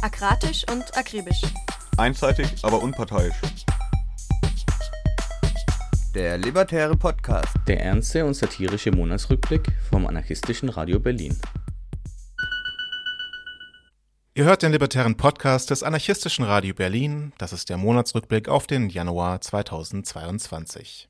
Akratisch und akribisch. Einseitig, aber unparteiisch. Der Libertäre Podcast. Der ernste und satirische Monatsrückblick vom anarchistischen Radio Berlin. Ihr hört den Libertären Podcast des anarchistischen Radio Berlin. Das ist der Monatsrückblick auf den Januar 2022.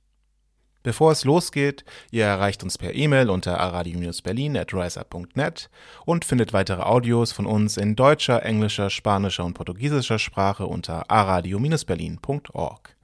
Bevor es losgeht, ihr erreicht uns per E-Mail unter aradio-berlin.riseup.net und findet weitere Audios von uns in deutscher, englischer, spanischer und portugiesischer Sprache unter aradio-berlin.org.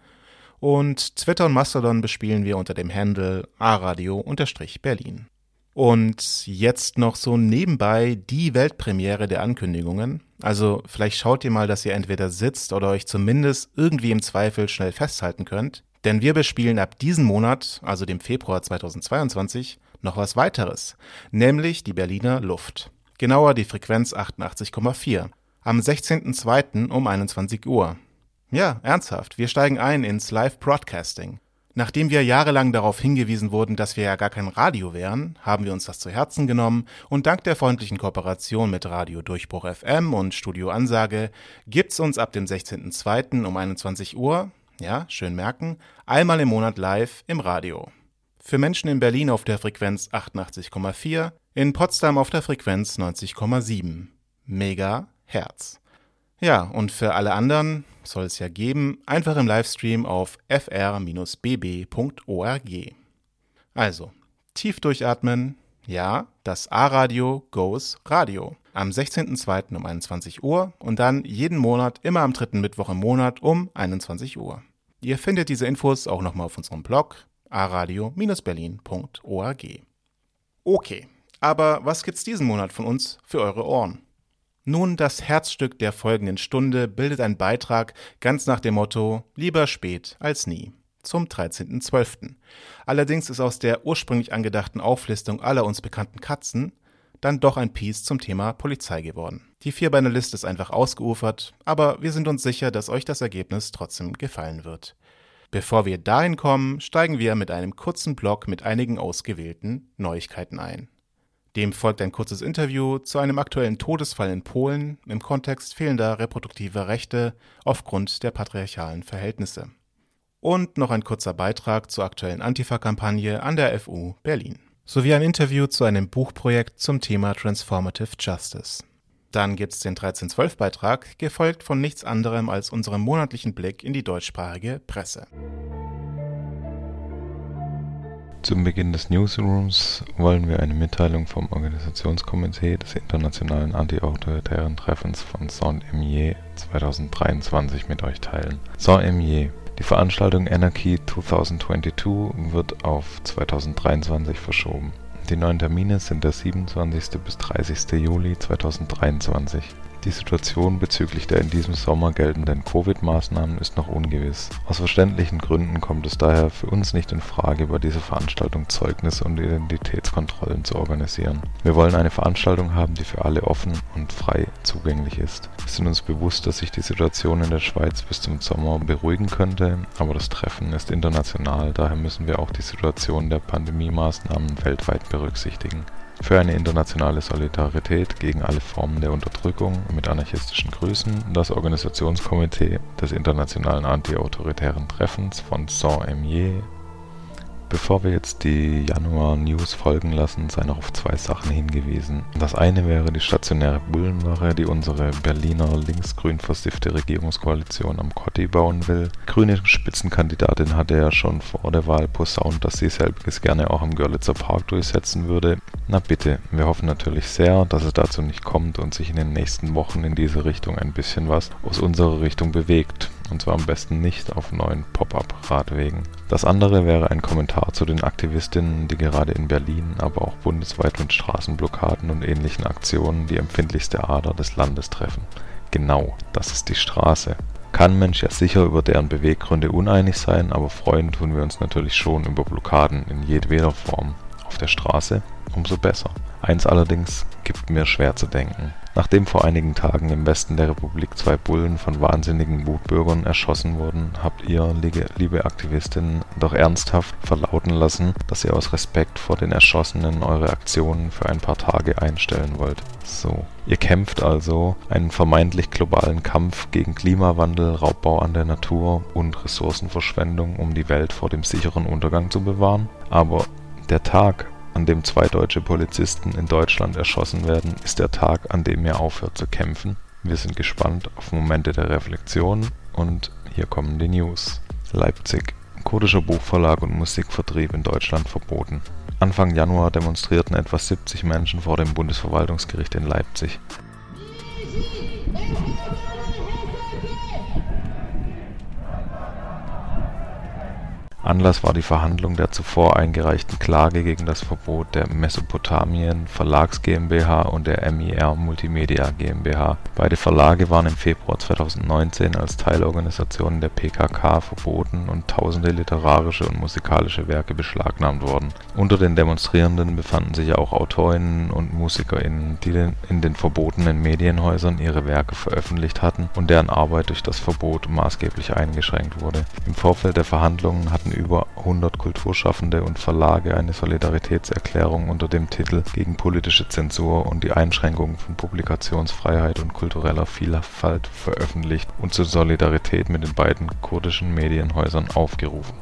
Und Twitter und Mastodon bespielen wir unter dem Handle aradio-berlin. Und jetzt noch so nebenbei die Weltpremiere der Ankündigungen. Also vielleicht schaut ihr mal, dass ihr entweder sitzt oder euch zumindest irgendwie im Zweifel schnell festhalten könnt. Denn wir bespielen ab diesem Monat, also dem Februar 2022, noch was weiteres, nämlich die Berliner Luft. Genauer die Frequenz 88,4. Am 16.02. um 21 Uhr. Ja, ernsthaft, wir steigen ein ins Live-Broadcasting. Nachdem wir jahrelang darauf hingewiesen wurden, dass wir ja gar kein Radio wären, haben wir uns das zu Herzen genommen und dank der freundlichen Kooperation mit Radio Durchbruch FM und Studio Ansage gibt's uns ab dem 16.02. um 21 Uhr ja, schön merken, einmal im Monat live im Radio. Für Menschen in Berlin auf der Frequenz 88,4, in Potsdam auf der Frequenz 90,7 Megahertz. Ja, und für alle anderen soll es ja geben, einfach im Livestream auf fr-bb.org. Also, tief durchatmen, ja, das A-Radio goes Radio. Am 16.02. um 21 Uhr und dann jeden Monat immer am dritten Mittwoch im Monat um 21 Uhr. Ihr findet diese Infos auch nochmal auf unserem Blog aradio-berlin.org. Okay, aber was gibt's diesen Monat von uns für eure Ohren? Nun, das Herzstück der folgenden Stunde bildet ein Beitrag ganz nach dem Motto Lieber spät als nie zum 13.12. Allerdings ist aus der ursprünglich angedachten Auflistung aller uns bekannten Katzen dann doch ein Piece zum Thema Polizei geworden. Die Vierbeinerliste ist einfach ausgeufert, aber wir sind uns sicher, dass euch das Ergebnis trotzdem gefallen wird. Bevor wir dahin kommen, steigen wir mit einem kurzen Blog mit einigen ausgewählten Neuigkeiten ein. Dem folgt ein kurzes Interview zu einem aktuellen Todesfall in Polen im Kontext fehlender reproduktiver Rechte aufgrund der patriarchalen Verhältnisse und noch ein kurzer Beitrag zur aktuellen Antifa-Kampagne an der FU Berlin. Sowie ein Interview zu einem Buchprojekt zum Thema Transformative Justice. Dann gibt's den 1312-Beitrag, gefolgt von nichts anderem als unserem monatlichen Blick in die deutschsprachige Presse. Zum Beginn des Newsrooms wollen wir eine Mitteilung vom Organisationskomitee des Internationalen Anti-Autoritären Treffens von Saint-Imier 2023 mit euch teilen. Saint-Imier die Veranstaltung Anarchy 2022 wird auf 2023 verschoben. Die neuen Termine sind der 27. bis 30. Juli 2023 die Situation bezüglich der in diesem Sommer geltenden Covid-Maßnahmen ist noch ungewiss. Aus verständlichen Gründen kommt es daher für uns nicht in Frage, bei dieser Veranstaltung Zeugnis- und Identitätskontrollen zu organisieren. Wir wollen eine Veranstaltung haben, die für alle offen und frei zugänglich ist. Wir sind uns bewusst, dass sich die Situation in der Schweiz bis zum Sommer beruhigen könnte, aber das Treffen ist international, daher müssen wir auch die Situation der Pandemie-Maßnahmen weltweit berücksichtigen für eine internationale Solidarität gegen alle Formen der Unterdrückung mit anarchistischen Grüßen das Organisationskomitee des Internationalen Anti-Autoritären Treffens von Saint-Imier Bevor wir jetzt die Januar-News folgen lassen, sei noch auf zwei Sachen hingewiesen. Das eine wäre die stationäre Bullenwache, die unsere Berliner linksgrün versiffte Regierungskoalition am Kotti bauen will. Grüne Spitzenkandidatin hatte ja schon vor der Wahl posaunt, dass sie selbiges gerne auch am Görlitzer Park durchsetzen würde. Na bitte, wir hoffen natürlich sehr, dass es dazu nicht kommt und sich in den nächsten Wochen in diese Richtung ein bisschen was aus unserer Richtung bewegt und zwar am besten nicht auf neuen Pop-up-Radwegen. Das andere wäre ein Kommentar zu den Aktivistinnen, die gerade in Berlin, aber auch bundesweit mit Straßenblockaden und ähnlichen Aktionen die empfindlichste Ader des Landes treffen. Genau, das ist die Straße. Kann Mensch ja sicher über deren Beweggründe uneinig sein, aber freuen tun wir uns natürlich schon über Blockaden in jedweder Form. Auf der Straße umso besser. Eins allerdings gibt mir schwer zu denken. Nachdem vor einigen Tagen im Westen der Republik zwei Bullen von wahnsinnigen Wutbürgern erschossen wurden, habt ihr, liebe Aktivistinnen, doch ernsthaft verlauten lassen, dass ihr aus Respekt vor den Erschossenen eure Aktionen für ein paar Tage einstellen wollt. So. Ihr kämpft also einen vermeintlich globalen Kampf gegen Klimawandel, Raubbau an der Natur und Ressourcenverschwendung, um die Welt vor dem sicheren Untergang zu bewahren. Aber der Tag, an dem zwei deutsche Polizisten in Deutschland erschossen werden, ist der Tag, an dem er aufhört zu kämpfen. Wir sind gespannt auf Momente der Reflexion und hier kommen die News. Leipzig. Kurdischer Buchverlag und Musikvertrieb in Deutschland verboten. Anfang Januar demonstrierten etwa 70 Menschen vor dem Bundesverwaltungsgericht in Leipzig. Anlass war die Verhandlung der zuvor eingereichten Klage gegen das Verbot der Mesopotamien Verlags GmbH und der MIR Multimedia GmbH. Beide Verlage waren im Februar 2019 als Teilorganisationen der PKK verboten und tausende literarische und musikalische Werke beschlagnahmt worden. Unter den Demonstrierenden befanden sich auch AutorInnen und MusikerInnen, die in den verbotenen Medienhäusern ihre Werke veröffentlicht hatten und deren Arbeit durch das Verbot maßgeblich eingeschränkt wurde. Im Vorfeld der Verhandlungen hatten über 100 Kulturschaffende und Verlage eine Solidaritätserklärung unter dem Titel Gegen politische Zensur und die Einschränkung von Publikationsfreiheit und kultureller Vielfalt veröffentlicht und zur Solidarität mit den beiden kurdischen Medienhäusern aufgerufen.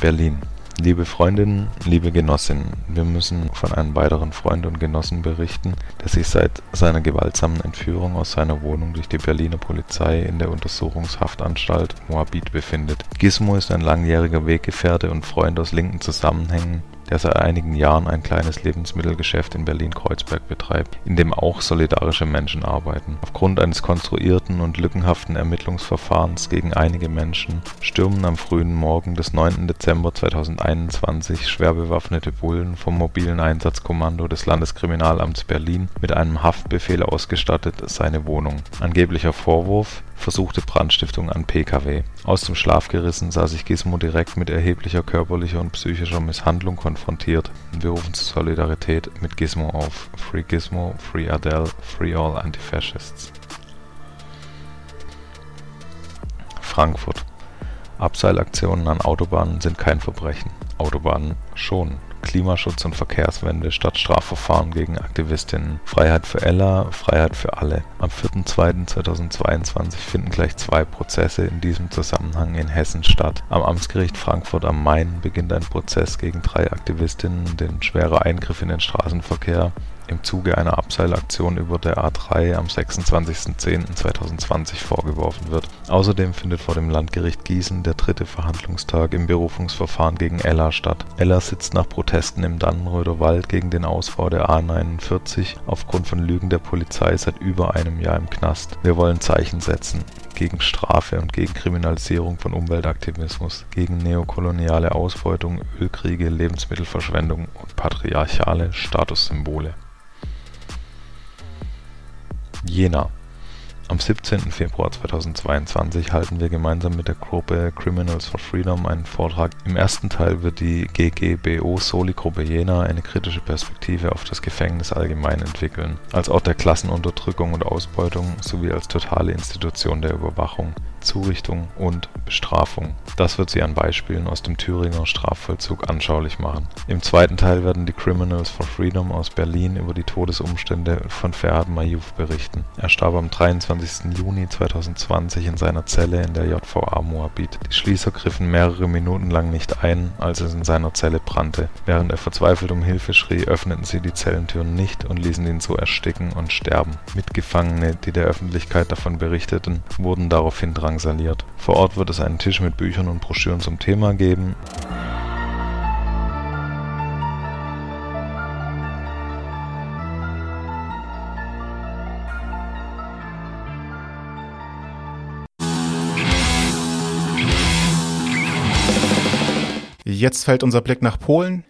Berlin Liebe Freundinnen, liebe Genossinnen, wir müssen von einem weiteren Freund und Genossen berichten, der sich seit seiner gewaltsamen Entführung aus seiner Wohnung durch die Berliner Polizei in der Untersuchungshaftanstalt Moabit befindet. Gizmo ist ein langjähriger Weggefährte und Freund aus linken Zusammenhängen der seit einigen Jahren ein kleines Lebensmittelgeschäft in Berlin-Kreuzberg betreibt, in dem auch solidarische Menschen arbeiten. Aufgrund eines konstruierten und lückenhaften Ermittlungsverfahrens gegen einige Menschen stürmen am frühen Morgen des 9. Dezember 2021 schwer bewaffnete Bullen vom mobilen Einsatzkommando des Landeskriminalamts Berlin mit einem Haftbefehl ausgestattet seine Wohnung. Angeblicher Vorwurf versuchte Brandstiftung an Pkw. Aus dem Schlaf gerissen sah sich Gizmo direkt mit erheblicher körperlicher und psychischer Misshandlung konfrontiert. Wir rufen zur Solidarität mit Gizmo auf. Free Gizmo, Free Adele, Free All Antifascists. Frankfurt. Abseilaktionen an Autobahnen sind kein Verbrechen. Autobahnen schon. Klimaschutz und Verkehrswende statt Strafverfahren gegen Aktivistinnen. Freiheit für Ella, Freiheit für alle. Am 4.2.2022 finden gleich zwei Prozesse in diesem Zusammenhang in Hessen statt. Am Amtsgericht Frankfurt am Main beginnt ein Prozess gegen drei Aktivistinnen, den schwerer Eingriff in den Straßenverkehr im Zuge einer Abseilaktion über der A3 am 26.10.2020 vorgeworfen wird. Außerdem findet vor dem Landgericht Gießen der dritte Verhandlungstag im Berufungsverfahren gegen Ella statt. Ella sitzt nach Protesten im Dannenröder Wald gegen den Ausbau der A49 aufgrund von Lügen der Polizei seit über einem Jahr im Knast. Wir wollen Zeichen setzen gegen Strafe und gegen Kriminalisierung von Umweltaktivismus, gegen neokoloniale Ausbeutung, Ölkriege, Lebensmittelverschwendung und patriarchale Statussymbole. Jena. Am 17. Februar 2022 halten wir gemeinsam mit der Gruppe Criminals for Freedom einen Vortrag. Im ersten Teil wird die GGBO Soli-Gruppe Jena eine kritische Perspektive auf das Gefängnis allgemein entwickeln, als Ort der Klassenunterdrückung und Ausbeutung sowie als totale Institution der Überwachung. Zurichtung und Bestrafung. Das wird sie an Beispielen aus dem Thüringer Strafvollzug anschaulich machen. Im zweiten Teil werden die Criminals for Freedom aus Berlin über die Todesumstände von Ferhat Mayouf berichten. Er starb am 23. Juni 2020 in seiner Zelle in der JVA Moabit. Die Schließer griffen mehrere Minuten lang nicht ein, als es in seiner Zelle brannte. Während er verzweifelt um Hilfe schrie, öffneten sie die Zellentüren nicht und ließen ihn so ersticken und sterben. Mitgefangene, die der Öffentlichkeit davon berichteten, wurden daraufhin dran drangsaliert. Vor Ort wird es einen Tisch mit Büchern und Broschüren zum Thema geben. Jetzt fällt unser Blick nach Polen.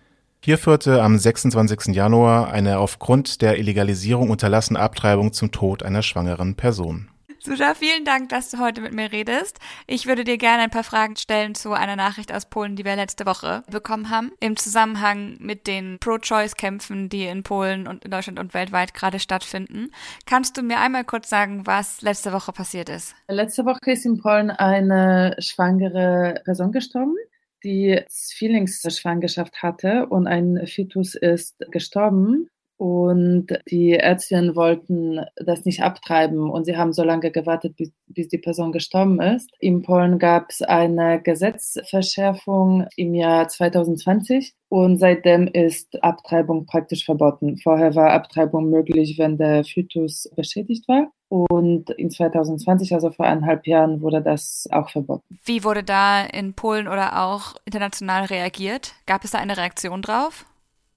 Hier führte am 26. Januar eine aufgrund der Illegalisierung unterlassene Abtreibung zum Tod einer schwangeren Person. Susha, vielen Dank, dass du heute mit mir redest. Ich würde dir gerne ein paar Fragen stellen zu einer Nachricht aus Polen, die wir letzte Woche bekommen haben, im Zusammenhang mit den Pro-Choice-Kämpfen, die in Polen und in Deutschland und weltweit gerade stattfinden. Kannst du mir einmal kurz sagen, was letzte Woche passiert ist? Letzte Woche ist in Polen eine schwangere Person gestorben die Zwillingsschwangerschaft hatte und ein Fetus ist gestorben. Und die Ärztinnen wollten das nicht abtreiben und sie haben so lange gewartet, bis, bis die Person gestorben ist. In Polen gab es eine Gesetzverschärfung im Jahr 2020 und seitdem ist Abtreibung praktisch verboten. Vorher war Abtreibung möglich, wenn der Fötus beschädigt war. Und in 2020, also vor eineinhalb Jahren, wurde das auch verboten. Wie wurde da in Polen oder auch international reagiert? Gab es da eine Reaktion drauf?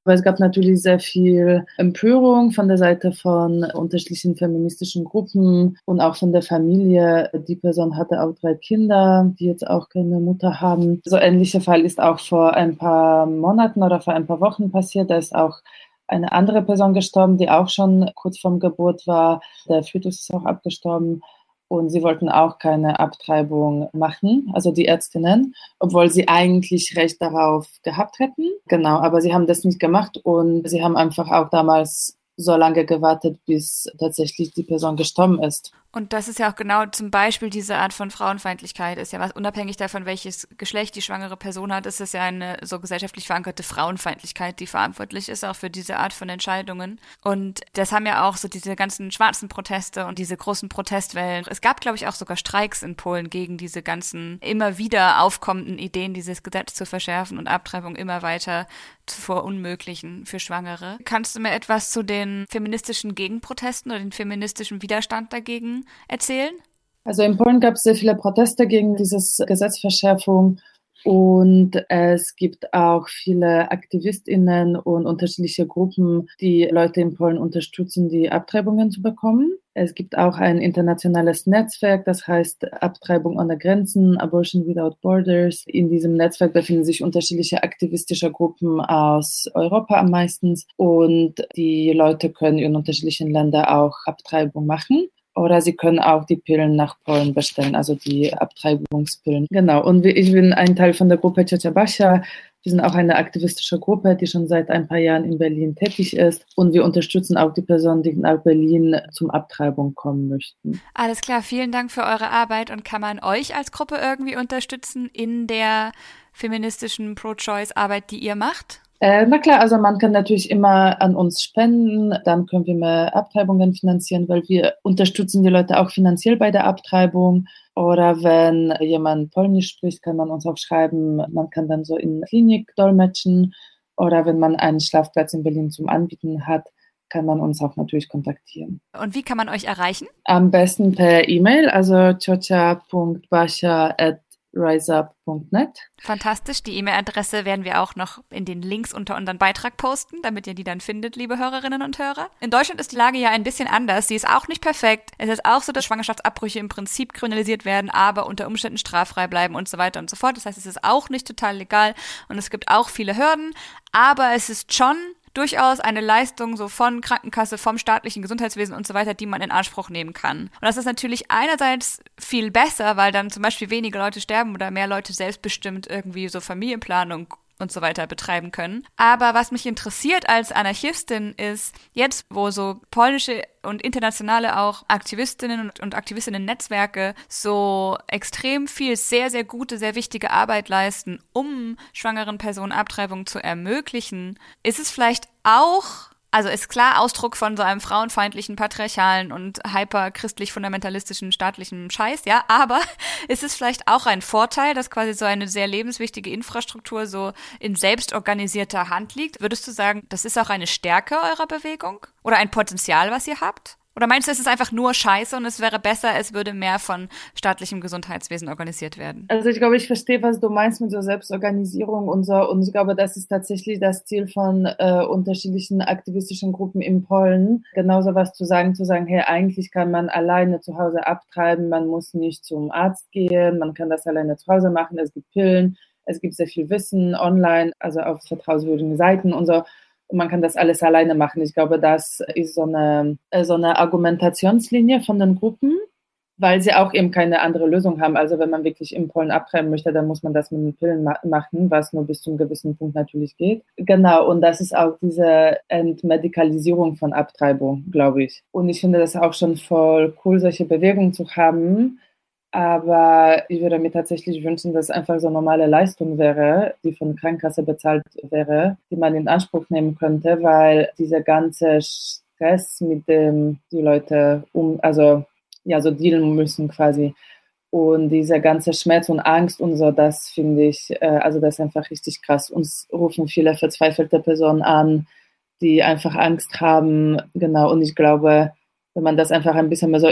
Aber es gab natürlich sehr viel Empörung von der Seite von unterschiedlichen feministischen Gruppen und auch von der Familie. Die Person hatte auch drei Kinder, die jetzt auch keine Mutter haben. So ähnlicher Fall ist auch vor ein paar Monaten oder vor ein paar Wochen passiert. Da ist auch eine andere Person gestorben, die auch schon kurz vorm Geburt war. Der Fötus ist auch abgestorben. Und sie wollten auch keine Abtreibung machen, also die Ärztinnen, obwohl sie eigentlich Recht darauf gehabt hätten. Genau, aber sie haben das nicht gemacht und sie haben einfach auch damals so lange gewartet, bis tatsächlich die Person gestorben ist. Und das ist ja auch genau zum Beispiel diese Art von Frauenfeindlichkeit, ist ja was unabhängig davon, welches Geschlecht die schwangere Person hat, ist es ja eine so gesellschaftlich verankerte Frauenfeindlichkeit, die verantwortlich ist auch für diese Art von Entscheidungen. Und das haben ja auch so diese ganzen schwarzen Proteste und diese großen Protestwellen. Es gab, glaube ich, auch sogar Streiks in Polen gegen diese ganzen immer wieder aufkommenden Ideen, dieses Gesetz zu verschärfen und Abtreibung immer weiter zu verunmöglichen für Schwangere. Kannst du mir etwas zu den feministischen Gegenprotesten oder den feministischen Widerstand dagegen erzählen? Also in Polen gab es sehr viele Proteste gegen diese Gesetzverschärfung und es gibt auch viele AktivistInnen und unterschiedliche Gruppen, die Leute in Polen unterstützen, die Abtreibungen zu bekommen. Es gibt auch ein internationales Netzwerk, das heißt Abtreibung ohne Grenzen, Abortion Without Borders. In diesem Netzwerk befinden sich unterschiedliche aktivistische Gruppen aus Europa am meisten und die Leute können in unterschiedlichen Ländern auch Abtreibung machen. Oder Sie können auch die Pillen nach Polen bestellen, also die Abtreibungspillen. Genau. Und ich bin ein Teil von der Gruppe Ciocia Basia. Wir sind auch eine aktivistische Gruppe, die schon seit ein paar Jahren in Berlin tätig ist. Und wir unterstützen auch die Personen, die nach Berlin zum Abtreibung kommen möchten. Alles klar. Vielen Dank für eure Arbeit. Und kann man euch als Gruppe irgendwie unterstützen in der feministischen Pro-Choice-Arbeit, die ihr macht? Äh, na klar, also man kann natürlich immer an uns spenden, dann können wir mehr Abtreibungen finanzieren, weil wir unterstützen die Leute auch finanziell bei der Abtreibung. Oder wenn jemand Polnisch spricht, kann man uns auch schreiben, man kann dann so in Klinik dolmetschen. Oder wenn man einen Schlafplatz in Berlin zum Anbieten hat, kann man uns auch natürlich kontaktieren. Und wie kann man euch erreichen? Am besten per E-Mail, also chocha.bascha@ riseup.net. Fantastisch. Die E-Mail-Adresse werden wir auch noch in den Links unter unseren Beitrag posten, damit ihr die dann findet, liebe Hörerinnen und Hörer. In Deutschland ist die Lage ja ein bisschen anders. Sie ist auch nicht perfekt. Es ist auch so, dass Schwangerschaftsabbrüche im Prinzip kriminalisiert werden, aber unter Umständen straffrei bleiben und so weiter und so fort. Das heißt, es ist auch nicht total legal und es gibt auch viele Hürden, aber es ist schon durchaus eine Leistung so von Krankenkasse, vom staatlichen Gesundheitswesen und so weiter, die man in Anspruch nehmen kann. Und das ist natürlich einerseits viel besser, weil dann zum Beispiel weniger Leute sterben oder mehr Leute selbstbestimmt irgendwie so Familienplanung und so weiter betreiben können. Aber was mich interessiert als Anarchistin ist, jetzt wo so polnische und internationale auch Aktivistinnen und Aktivistinnen-Netzwerke so extrem viel sehr, sehr gute, sehr wichtige Arbeit leisten, um schwangeren Personen Abtreibung zu ermöglichen, ist es vielleicht auch also ist klar Ausdruck von so einem frauenfeindlichen, patriarchalen und hyperchristlich-fundamentalistischen staatlichen Scheiß, ja, aber ist es vielleicht auch ein Vorteil, dass quasi so eine sehr lebenswichtige Infrastruktur so in selbstorganisierter Hand liegt? Würdest du sagen, das ist auch eine Stärke eurer Bewegung oder ein Potenzial, was ihr habt? Oder meinst du, es ist einfach nur scheiße und es wäre besser, es würde mehr von staatlichem Gesundheitswesen organisiert werden? Also ich glaube, ich verstehe, was du meinst mit so Selbstorganisierung und so. Und ich glaube, das ist tatsächlich das Ziel von äh, unterschiedlichen aktivistischen Gruppen in Polen. Genauso was zu sagen, zu sagen, hey, eigentlich kann man alleine zu Hause abtreiben, man muss nicht zum Arzt gehen, man kann das alleine zu Hause machen, es gibt Pillen, es gibt sehr viel Wissen online, also auf vertrauenswürdigen Seiten und so man kann das alles alleine machen. Ich glaube, das ist so eine, so eine Argumentationslinie von den Gruppen, weil sie auch eben keine andere Lösung haben. Also wenn man wirklich in Polen abtreiben möchte, dann muss man das mit den Pillen ma machen, was nur bis zu einem gewissen Punkt natürlich geht. Genau, und das ist auch diese Entmedikalisierung von Abtreibung, glaube ich. Und ich finde das auch schon voll cool, solche Bewegungen zu haben. Aber ich würde mir tatsächlich wünschen, dass einfach so normale Leistung wäre, die von Krankenkasse bezahlt wäre, die man in Anspruch nehmen könnte, weil dieser ganze Stress, mit dem die Leute um, also ja, so dealen müssen quasi. Und dieser ganze Schmerz und Angst und so, das finde ich, äh, also das ist einfach richtig krass. Uns rufen viele verzweifelte Personen an, die einfach Angst haben. Genau, und ich glaube, wenn man das einfach ein bisschen mehr so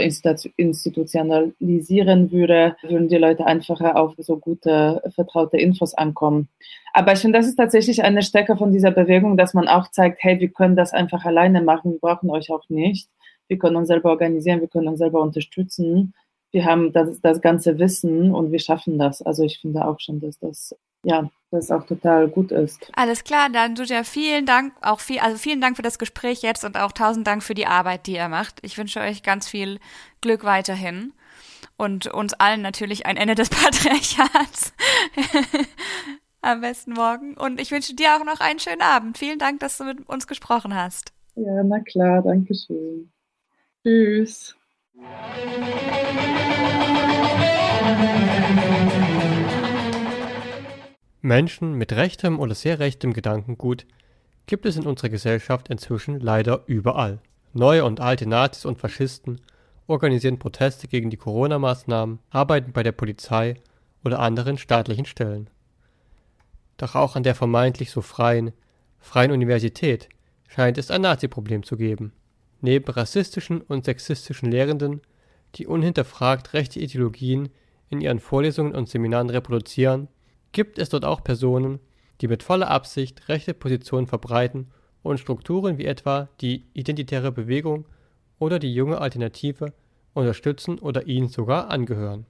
institutionalisieren würde, würden die Leute einfacher auf so gute, vertraute Infos ankommen. Aber ich finde, das ist tatsächlich eine Stärke von dieser Bewegung, dass man auch zeigt, hey, wir können das einfach alleine machen, wir brauchen euch auch nicht wir können uns selber organisieren, wir können uns selber unterstützen. Wir haben das, das ganze Wissen und wir schaffen das. Also ich finde auch schon, dass das ja, das auch total gut ist. Alles klar, dann Julia, vielen Dank, auch viel, also vielen Dank für das Gespräch jetzt und auch tausend Dank für die Arbeit, die ihr macht. Ich wünsche euch ganz viel Glück weiterhin und uns allen natürlich ein Ende des Patriarchats. Am besten morgen. Und ich wünsche dir auch noch einen schönen Abend. Vielen Dank, dass du mit uns gesprochen hast. Ja, na klar, danke schön. Tschüss. Menschen mit rechtem oder sehr rechtem Gedankengut gibt es in unserer Gesellschaft inzwischen leider überall. Neue und alte Nazis und Faschisten organisieren Proteste gegen die Corona-Maßnahmen, arbeiten bei der Polizei oder anderen staatlichen Stellen. Doch auch an der vermeintlich so freien, freien Universität scheint es ein Nazi-Problem zu geben. Neben rassistischen und sexistischen Lehrenden, die unhinterfragt rechte Ideologien in ihren Vorlesungen und Seminaren reproduzieren, gibt es dort auch Personen, die mit voller Absicht rechte Positionen verbreiten und Strukturen wie etwa die Identitäre Bewegung oder die Junge Alternative unterstützen oder ihnen sogar angehören.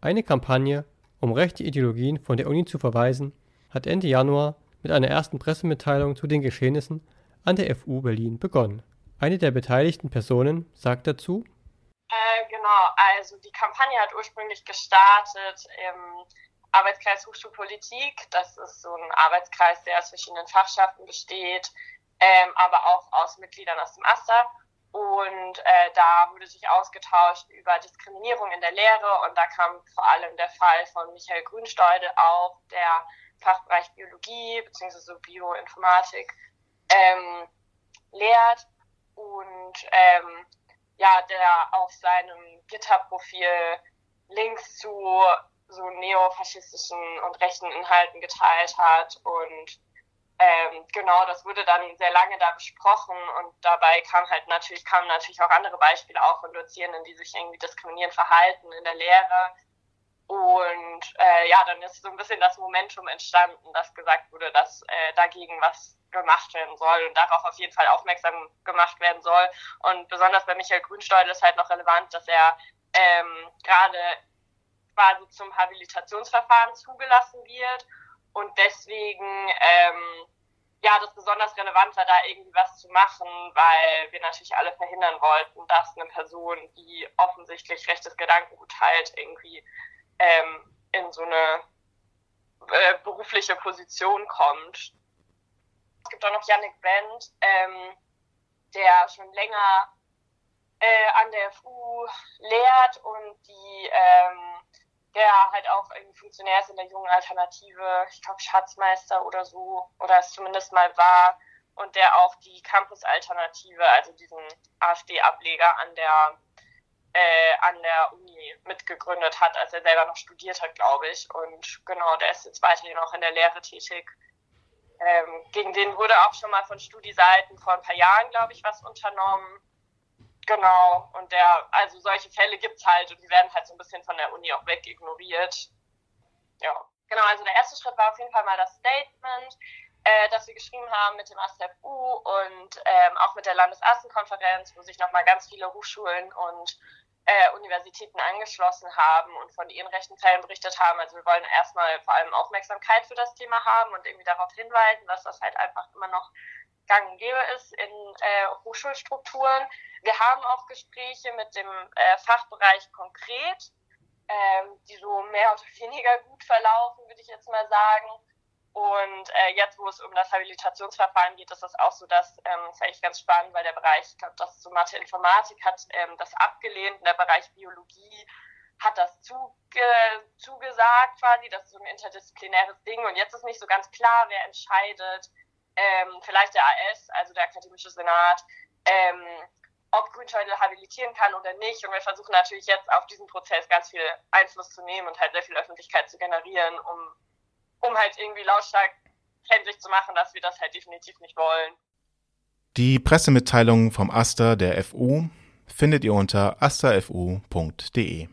Eine Kampagne, um rechte Ideologien von der Uni zu verweisen, hat Ende Januar mit einer ersten Pressemitteilung zu den Geschehnissen an der FU Berlin begonnen. Eine der beteiligten Personen sagt dazu, äh, genau, also die Kampagne hat ursprünglich gestartet im Arbeitskreis Hochschulpolitik. Das ist so ein Arbeitskreis, der aus verschiedenen Fachschaften besteht, ähm, aber auch aus Mitgliedern aus dem AStA. Und äh, da wurde sich ausgetauscht über Diskriminierung in der Lehre und da kam vor allem der Fall von Michael Grünsteude auf, der Fachbereich Biologie bzw. Bioinformatik ähm, lehrt und ähm, ja, der auf seinem Gitterprofil Links zu so neofaschistischen und rechten Inhalten geteilt hat und ähm, genau, das wurde dann sehr lange da besprochen und dabei kam halt natürlich, kamen natürlich auch andere Beispiele auch von Dozierenden, die sich irgendwie diskriminierend verhalten in der Lehre. Und äh, ja, dann ist so ein bisschen das Momentum entstanden, dass gesagt wurde, dass äh, dagegen was gemacht werden soll und darauf auf jeden Fall aufmerksam gemacht werden soll. Und besonders bei Michael Grünsteuer ist halt noch relevant, dass er ähm, gerade quasi zum Habilitationsverfahren zugelassen wird und deswegen ähm, ja, das besonders relevant war, da irgendwie was zu machen, weil wir natürlich alle verhindern wollten, dass eine Person, die offensichtlich rechtes Gedankengut teilt, irgendwie ähm, in so eine äh, berufliche Position kommt. Es gibt auch noch Yannick Wendt, ähm, der schon länger äh, an der FU lehrt und die ähm, der halt auch irgendwie Funktionär ist in der jungen Alternative, ich glaube Schatzmeister oder so, oder es zumindest mal war, und der auch die Campus-Alternative, also diesen AfD-Ableger an der äh, an der Uni mitgegründet hat, als er selber noch studiert hat, glaube ich. Und genau, der ist jetzt weiterhin auch in der Lehre tätig. Ähm, gegen den wurde auch schon mal von Studieseiten vor ein paar Jahren, glaube ich, was unternommen. Genau, und der, also solche Fälle gibt es halt und die werden halt so ein bisschen von der Uni auch weg ignoriert. Ja, genau, also der erste Schritt war auf jeden Fall mal das Statement, äh, das wir geschrieben haben mit dem AStFU und ähm, auch mit der Landesarstenkonferenz, wo sich nochmal ganz viele Hochschulen und äh, Universitäten angeschlossen haben und von ihren rechten Fällen berichtet haben. Also wir wollen erstmal vor allem Aufmerksamkeit für das Thema haben und irgendwie darauf hinweisen, dass das halt einfach immer noch gang und gäbe ist in äh, Hochschulstrukturen. Wir haben auch Gespräche mit dem äh, Fachbereich konkret, ähm, die so mehr oder weniger gut verlaufen, würde ich jetzt mal sagen. Und äh, jetzt, wo es um das Habilitationsverfahren geht, ist es auch so, dass, ähm, das ist eigentlich ganz spannend, weil der Bereich, ich glaube, das so Mathe-Informatik hat ähm, das abgelehnt und der Bereich Biologie hat das zuge zugesagt quasi, das ist so ein interdisziplinäres Ding und jetzt ist nicht so ganz klar, wer entscheidet, ähm, vielleicht der AS, also der Akademische Senat, ähm, ob Grünschäudel habilitieren kann oder nicht. Und wir versuchen natürlich jetzt auf diesen Prozess ganz viel Einfluss zu nehmen und halt sehr viel Öffentlichkeit zu generieren, um, um halt irgendwie lautstark kenntlich zu machen, dass wir das halt definitiv nicht wollen. Die Pressemitteilung vom Aster der FU findet ihr unter asterfu.de.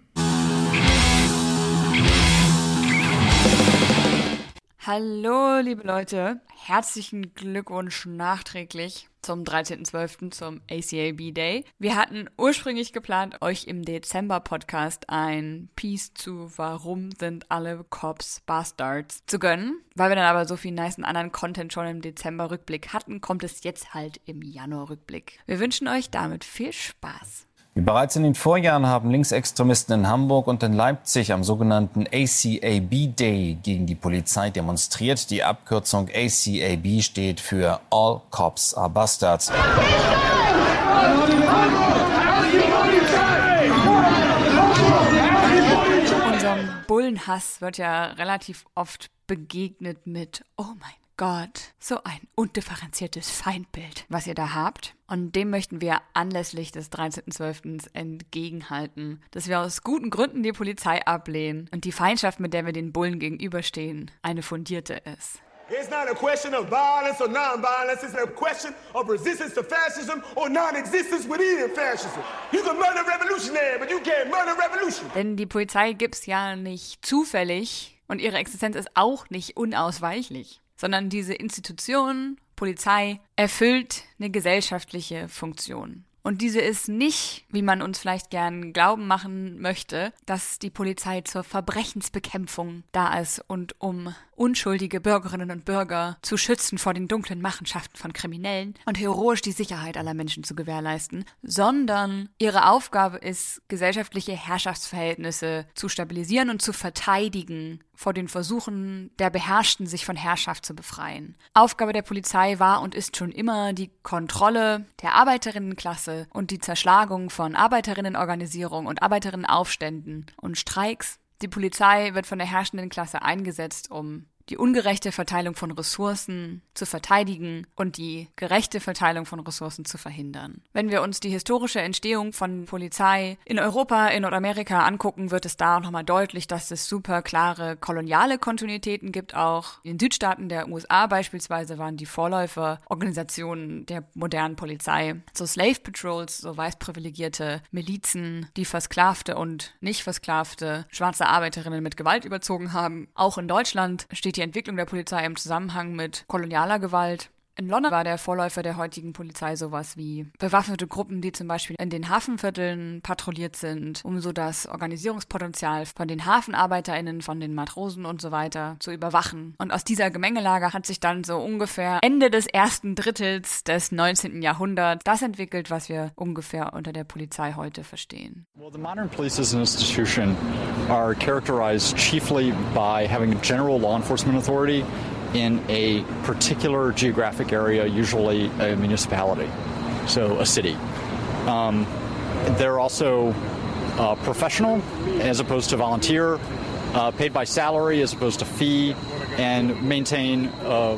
Hallo, liebe Leute. Herzlichen Glückwunsch nachträglich zum 13.12. zum ACAB Day. Wir hatten ursprünglich geplant, euch im Dezember-Podcast ein Piece zu Warum sind alle Cops Bastards zu gönnen. Weil wir dann aber so viel nice anderen Content schon im Dezember-Rückblick hatten, kommt es jetzt halt im Januar-Rückblick. Wir wünschen euch damit viel Spaß. Wie bereits in den Vorjahren haben Linksextremisten in Hamburg und in Leipzig am sogenannten ACAB Day gegen die Polizei demonstriert. Die Abkürzung ACAB steht für All Cops are Bastards. Unserem Bullenhass wird ja relativ oft begegnet mit Oh mein Gott, so ein undifferenziertes Feindbild, was ihr da habt. Und dem möchten wir anlässlich des 13.12. entgegenhalten, dass wir aus guten Gründen die Polizei ablehnen und die Feindschaft, mit der wir den Bullen gegenüberstehen, eine fundierte ist. It's not a question of violence or non-violence. It's a question of resistance to fascism or non-existence within fascism. You can murder revolutionary, but you can't murder revolution. Denn die Polizei gibt's ja nicht zufällig und ihre Existenz ist auch nicht unausweichlich sondern diese Institution, Polizei, erfüllt eine gesellschaftliche Funktion. Und diese ist nicht, wie man uns vielleicht gern glauben machen möchte, dass die Polizei zur Verbrechensbekämpfung da ist und um unschuldige Bürgerinnen und Bürger zu schützen vor den dunklen Machenschaften von Kriminellen und heroisch die Sicherheit aller Menschen zu gewährleisten, sondern ihre Aufgabe ist, gesellschaftliche Herrschaftsverhältnisse zu stabilisieren und zu verteidigen vor den Versuchen der Beherrschten, sich von Herrschaft zu befreien. Aufgabe der Polizei war und ist schon immer die Kontrolle der Arbeiterinnenklasse und die Zerschlagung von Arbeiterinnenorganisierungen und Arbeiterinnenaufständen und Streiks. Die Polizei wird von der herrschenden Klasse eingesetzt, um die ungerechte Verteilung von Ressourcen zu verteidigen und die gerechte Verteilung von Ressourcen zu verhindern. Wenn wir uns die historische Entstehung von Polizei in Europa, in Nordamerika angucken, wird es da nochmal deutlich, dass es super klare koloniale Kontinuitäten gibt. Auch in Südstaaten der USA beispielsweise waren die Vorläuferorganisationen der modernen Polizei so Slave Patrols, so weißprivilegierte Milizen, die versklavte und nicht versklavte schwarze Arbeiterinnen mit Gewalt überzogen haben. Auch in Deutschland steht die Entwicklung der Polizei im Zusammenhang mit kolonialer Gewalt. In London war der Vorläufer der heutigen Polizei sowas wie bewaffnete Gruppen, die zum Beispiel in den Hafenvierteln patrouilliert sind, um so das Organisierungspotenzial von den HafenarbeiterInnen, von den Matrosen und so weiter zu überwachen. Und aus dieser Gemengelage hat sich dann so ungefähr Ende des ersten Drittels des 19. Jahrhunderts das entwickelt, was wir ungefähr unter der Polizei heute verstehen. Well, the modern police as an institution are characterized chiefly by having a general law enforcement authority in a particular geographic area, usually a municipality, so a city. Um, they're also uh, professional as opposed to volunteer, uh, paid by salary as opposed to fee, and maintain a,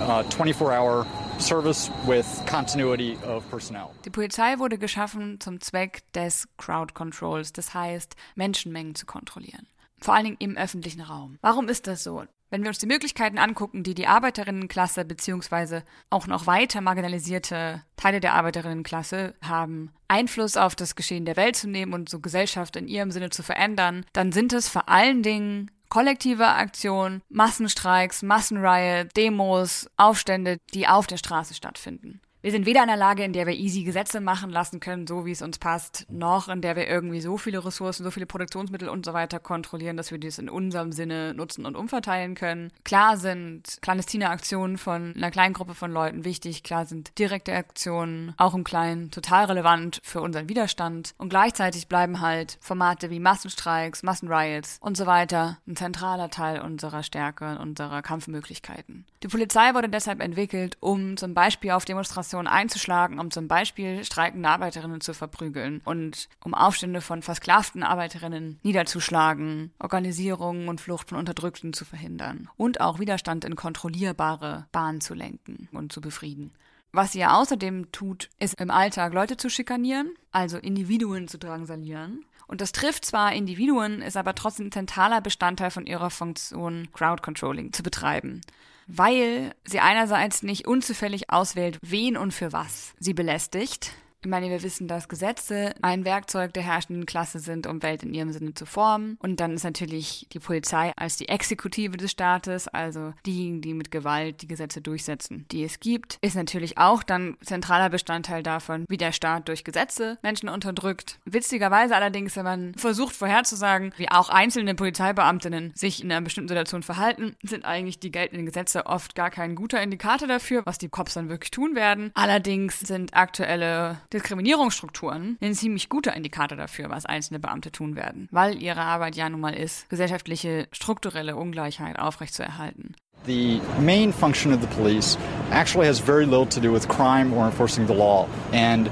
a 24 hour service with continuity of personnel. Die Polizei wurde geschaffen zum Zweck des Crowd Controls, das heißt, Menschenmengen zu kontrollieren. Vor allen Dingen im öffentlichen Raum. Warum ist das so? Wenn wir uns die Möglichkeiten angucken, die die Arbeiterinnenklasse beziehungsweise auch noch weiter marginalisierte Teile der Arbeiterinnenklasse haben, Einfluss auf das Geschehen der Welt zu nehmen und so Gesellschaft in ihrem Sinne zu verändern, dann sind es vor allen Dingen kollektive Aktionen, Massenstreiks, Massenriot, Demos, Aufstände, die auf der Straße stattfinden. Wir sind weder in der Lage, in der wir easy Gesetze machen lassen können, so wie es uns passt, noch in der wir irgendwie so viele Ressourcen, so viele Produktionsmittel und so weiter kontrollieren, dass wir dies in unserem Sinne nutzen und umverteilen können. Klar sind clandestine Aktionen von einer kleinen Gruppe von Leuten wichtig, klar sind direkte Aktionen auch im Kleinen total relevant für unseren Widerstand und gleichzeitig bleiben halt Formate wie Massenstreiks, Massenriots und so weiter ein zentraler Teil unserer Stärke, unserer Kampfmöglichkeiten. Die Polizei wurde deshalb entwickelt, um zum Beispiel auf Demonstrationen einzuschlagen, um zum Beispiel streikende Arbeiterinnen zu verprügeln und um Aufstände von versklavten Arbeiterinnen niederzuschlagen, Organisierung und Flucht von Unterdrückten zu verhindern und auch Widerstand in kontrollierbare Bahnen zu lenken und zu befrieden. Was sie ja außerdem tut, ist im Alltag Leute zu schikanieren, also Individuen zu drangsalieren. Und das trifft zwar Individuen, ist aber trotzdem zentraler Bestandteil von ihrer Funktion, Crowd Controlling zu betreiben weil sie einerseits nicht unzufällig auswählt, wen und für was sie belästigt, ich meine, wir wissen, dass Gesetze ein Werkzeug der herrschenden Klasse sind, um Welt in ihrem Sinne zu formen. Und dann ist natürlich die Polizei als die Exekutive des Staates, also diejenigen, die mit Gewalt die Gesetze durchsetzen, die es gibt, ist natürlich auch dann zentraler Bestandteil davon, wie der Staat durch Gesetze Menschen unterdrückt. Witzigerweise allerdings, wenn man versucht vorherzusagen, wie auch einzelne Polizeibeamtinnen sich in einer bestimmten Situation verhalten, sind eigentlich die geltenden Gesetze oft gar kein guter Indikator dafür, was die Cops dann wirklich tun werden. Allerdings sind aktuelle Diskriminierungsstrukturen ein ziemlich guter Indikator dafür, was einzelne Beamte tun werden, weil ihre Arbeit ja nun mal ist, gesellschaftliche strukturelle Ungleichheit aufrechtzuerhalten. The main function of the police actually has very little to do with crime or enforcing the law and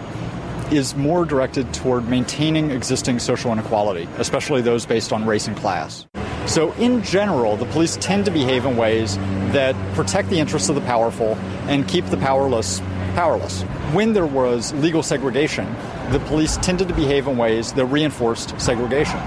is more directed toward maintaining existing social inequality, especially those based on race and class. So, in general, the police tend to behave in ways that protect the interests of the powerful and keep the powerless powerless. When there was legal segregation, the police tended to behave in ways that reinforced segregation.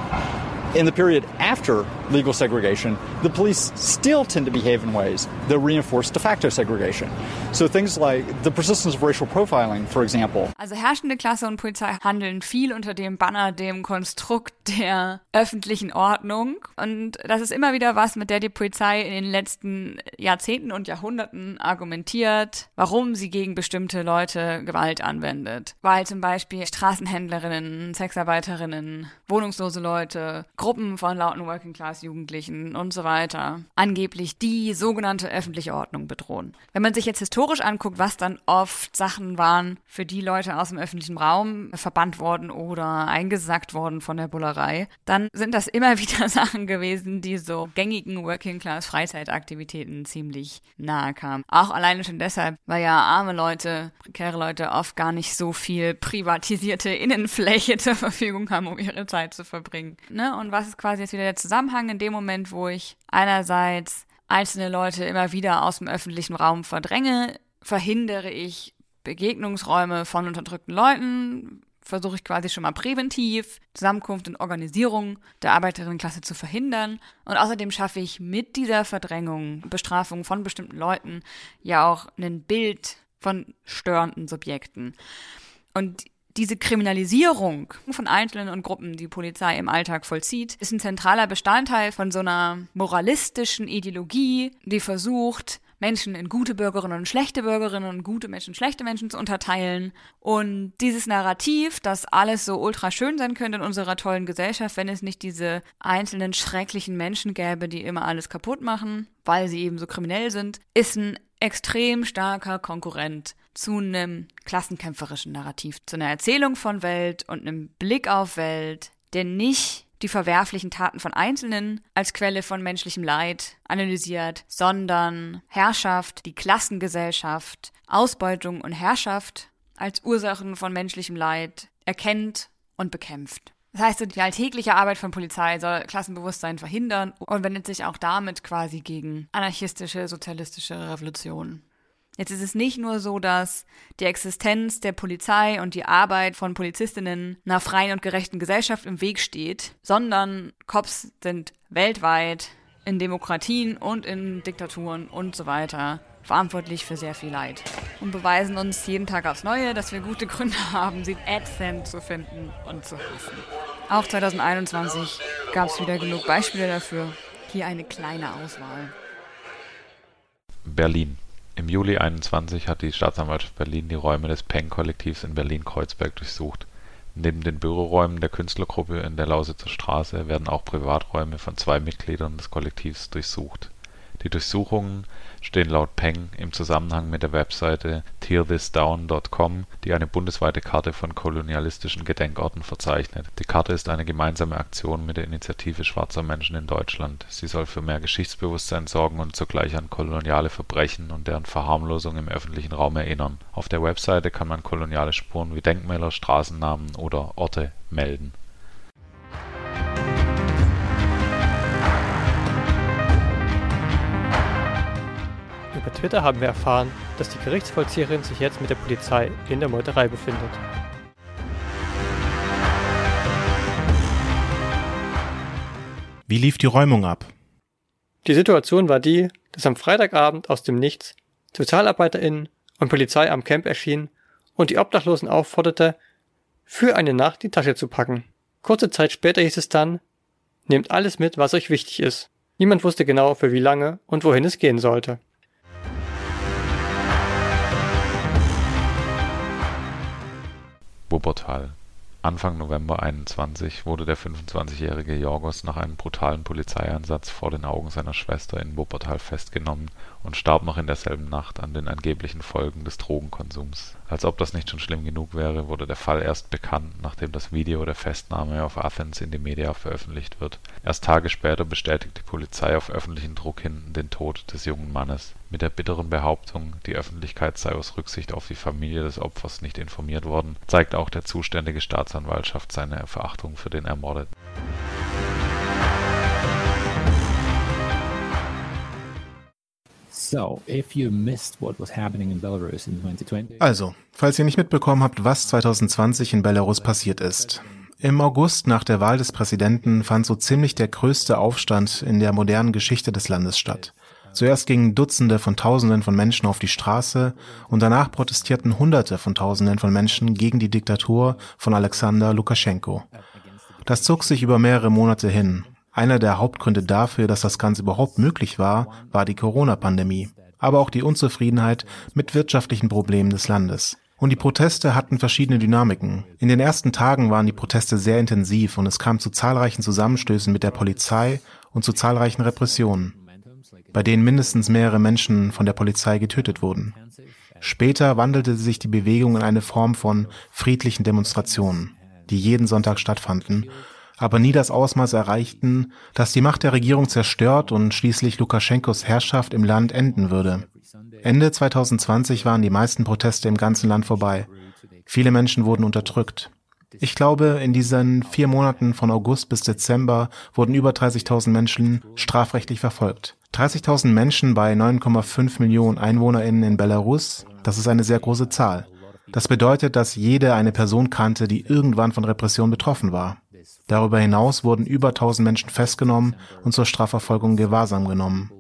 In the period after legal segregation, the police still tend to behave in ways that reinforce de facto segregation. So things like the persistence of racial profiling, for example. Also herrschende Klasse und Polizei handeln viel unter dem Banner, dem Konstrukt der öffentlichen Ordnung. Und das ist immer wieder was, mit der die Polizei in den letzten Jahrzehnten und Jahrhunderten argumentiert, warum sie gegen bestimmte Leute Gewalt anwendet. Weil zum Beispiel Straßenhändlerinnen, Sexarbeiterinnen, wohnungslose Leute, Gruppen von lauten Working Class Jugendlichen und so weiter angeblich die sogenannte öffentliche Ordnung bedrohen. Wenn man sich jetzt historisch anguckt, was dann oft Sachen waren, für die Leute aus dem öffentlichen Raum verbannt worden oder eingesackt worden von der Bullerei, dann sind das immer wieder Sachen gewesen, die so gängigen Working Class Freizeitaktivitäten ziemlich nahe kamen. Auch alleine schon deshalb, weil ja arme Leute, prekäre Leute oft gar nicht so viel privatisierte Innenfläche zur Verfügung haben, um ihre Zeit zu verbringen. Ne? Und was ist quasi jetzt wieder der Zusammenhang in dem Moment, wo ich einerseits einzelne Leute immer wieder aus dem öffentlichen Raum verdränge, verhindere ich Begegnungsräume von unterdrückten Leuten, versuche ich quasi schon mal präventiv Zusammenkunft und Organisierung der Arbeiterinnenklasse zu verhindern. Und außerdem schaffe ich mit dieser Verdrängung, Bestrafung von bestimmten Leuten ja auch ein Bild von störenden Subjekten. Und diese Kriminalisierung von Einzelnen und Gruppen, die Polizei im Alltag vollzieht, ist ein zentraler Bestandteil von so einer moralistischen Ideologie, die versucht, Menschen in gute Bürgerinnen und schlechte Bürgerinnen und gute Menschen, schlechte Menschen zu unterteilen. Und dieses Narrativ, dass alles so ultra schön sein könnte in unserer tollen Gesellschaft, wenn es nicht diese einzelnen schrecklichen Menschen gäbe, die immer alles kaputt machen, weil sie eben so kriminell sind, ist ein extrem starker Konkurrent zu einem klassenkämpferischen Narrativ, zu einer Erzählung von Welt und einem Blick auf Welt, der nicht die verwerflichen Taten von Einzelnen als Quelle von menschlichem Leid analysiert, sondern Herrschaft, die Klassengesellschaft, Ausbeutung und Herrschaft als Ursachen von menschlichem Leid erkennt und bekämpft. Das heißt, die alltägliche Arbeit von Polizei soll Klassenbewusstsein verhindern und wendet sich auch damit quasi gegen anarchistische, sozialistische Revolutionen. Jetzt ist es nicht nur so, dass die Existenz der Polizei und die Arbeit von Polizistinnen einer freien und gerechten Gesellschaft im Weg steht, sondern Cops sind weltweit in Demokratien und in Diktaturen und so weiter verantwortlich für sehr viel Leid und beweisen uns jeden Tag aufs Neue, dass wir gute Gründe haben, sie ätzend zu finden und zu hassen. Auch 2021 gab es wieder genug Beispiele dafür. Hier eine kleine Auswahl. Berlin. Im Juli 21 hat die Staatsanwaltschaft Berlin die Räume des Peng-Kollektivs in Berlin-Kreuzberg durchsucht. Neben den Büroräumen der Künstlergruppe in der Lausitzer Straße werden auch Privaträume von zwei Mitgliedern des Kollektivs durchsucht. Die Durchsuchungen stehen laut Peng im Zusammenhang mit der Webseite tearthisdown.com, die eine bundesweite Karte von kolonialistischen Gedenkorten verzeichnet. Die Karte ist eine gemeinsame Aktion mit der Initiative Schwarzer Menschen in Deutschland. Sie soll für mehr Geschichtsbewusstsein sorgen und zugleich an koloniale Verbrechen und deren Verharmlosung im öffentlichen Raum erinnern. Auf der Webseite kann man koloniale Spuren wie Denkmäler, Straßennamen oder Orte melden Über Twitter haben wir erfahren, dass die Gerichtsvollzieherin sich jetzt mit der Polizei in der Meuterei befindet. Wie lief die Räumung ab? Die Situation war die, dass am Freitagabend aus dem Nichts SozialarbeiterInnen und Polizei am Camp erschienen und die Obdachlosen aufforderte, für eine Nacht die Tasche zu packen. Kurze Zeit später hieß es dann, nehmt alles mit, was euch wichtig ist. Niemand wusste genau, für wie lange und wohin es gehen sollte. Wuppertal. Anfang November 21 wurde der 25-jährige Jorgos nach einem brutalen Polizeieinsatz vor den Augen seiner Schwester in Wuppertal festgenommen und starb noch in derselben Nacht an den angeblichen Folgen des Drogenkonsums. Als ob das nicht schon schlimm genug wäre, wurde der Fall erst bekannt, nachdem das Video der Festnahme auf Athens in die Media veröffentlicht wird. Erst Tage später bestätigt die Polizei auf öffentlichen Druck hin den Tod des jungen Mannes. Mit der bitteren Behauptung, die Öffentlichkeit sei aus Rücksicht auf die Familie des Opfers nicht informiert worden, zeigt auch der zuständige Staatsanwaltschaft seine Verachtung für den Ermordeten. Also, falls ihr nicht mitbekommen habt, was 2020 in Belarus passiert ist. Im August nach der Wahl des Präsidenten fand so ziemlich der größte Aufstand in der modernen Geschichte des Landes statt. Zuerst gingen Dutzende von Tausenden von Menschen auf die Straße und danach protestierten Hunderte von Tausenden von Menschen gegen die Diktatur von Alexander Lukaschenko. Das zog sich über mehrere Monate hin einer der Hauptgründe dafür, dass das Ganze überhaupt möglich war, war die Corona-Pandemie, aber auch die Unzufriedenheit mit wirtschaftlichen Problemen des Landes. Und die Proteste hatten verschiedene Dynamiken. In den ersten Tagen waren die Proteste sehr intensiv und es kam zu zahlreichen Zusammenstößen mit der Polizei und zu zahlreichen Repressionen, bei denen mindestens mehrere Menschen von der Polizei getötet wurden. Später wandelte sich die Bewegung in eine Form von friedlichen Demonstrationen, die jeden Sonntag stattfanden aber nie das Ausmaß erreichten, das die Macht der Regierung zerstört und schließlich Lukaschenkos Herrschaft im Land enden würde. Ende 2020 waren die meisten Proteste im ganzen Land vorbei. Viele Menschen wurden unterdrückt. Ich glaube, in diesen vier Monaten von August bis Dezember wurden über 30.000 Menschen strafrechtlich verfolgt. 30.000 Menschen bei 9,5 Millionen EinwohnerInnen in Belarus, das ist eine sehr große Zahl. Das bedeutet, dass jede eine Person kannte, die irgendwann von Repression betroffen war. Darüber hinaus wurden über 1000 Menschen festgenommen und zur Strafverfolgung Gewahrsam genommen.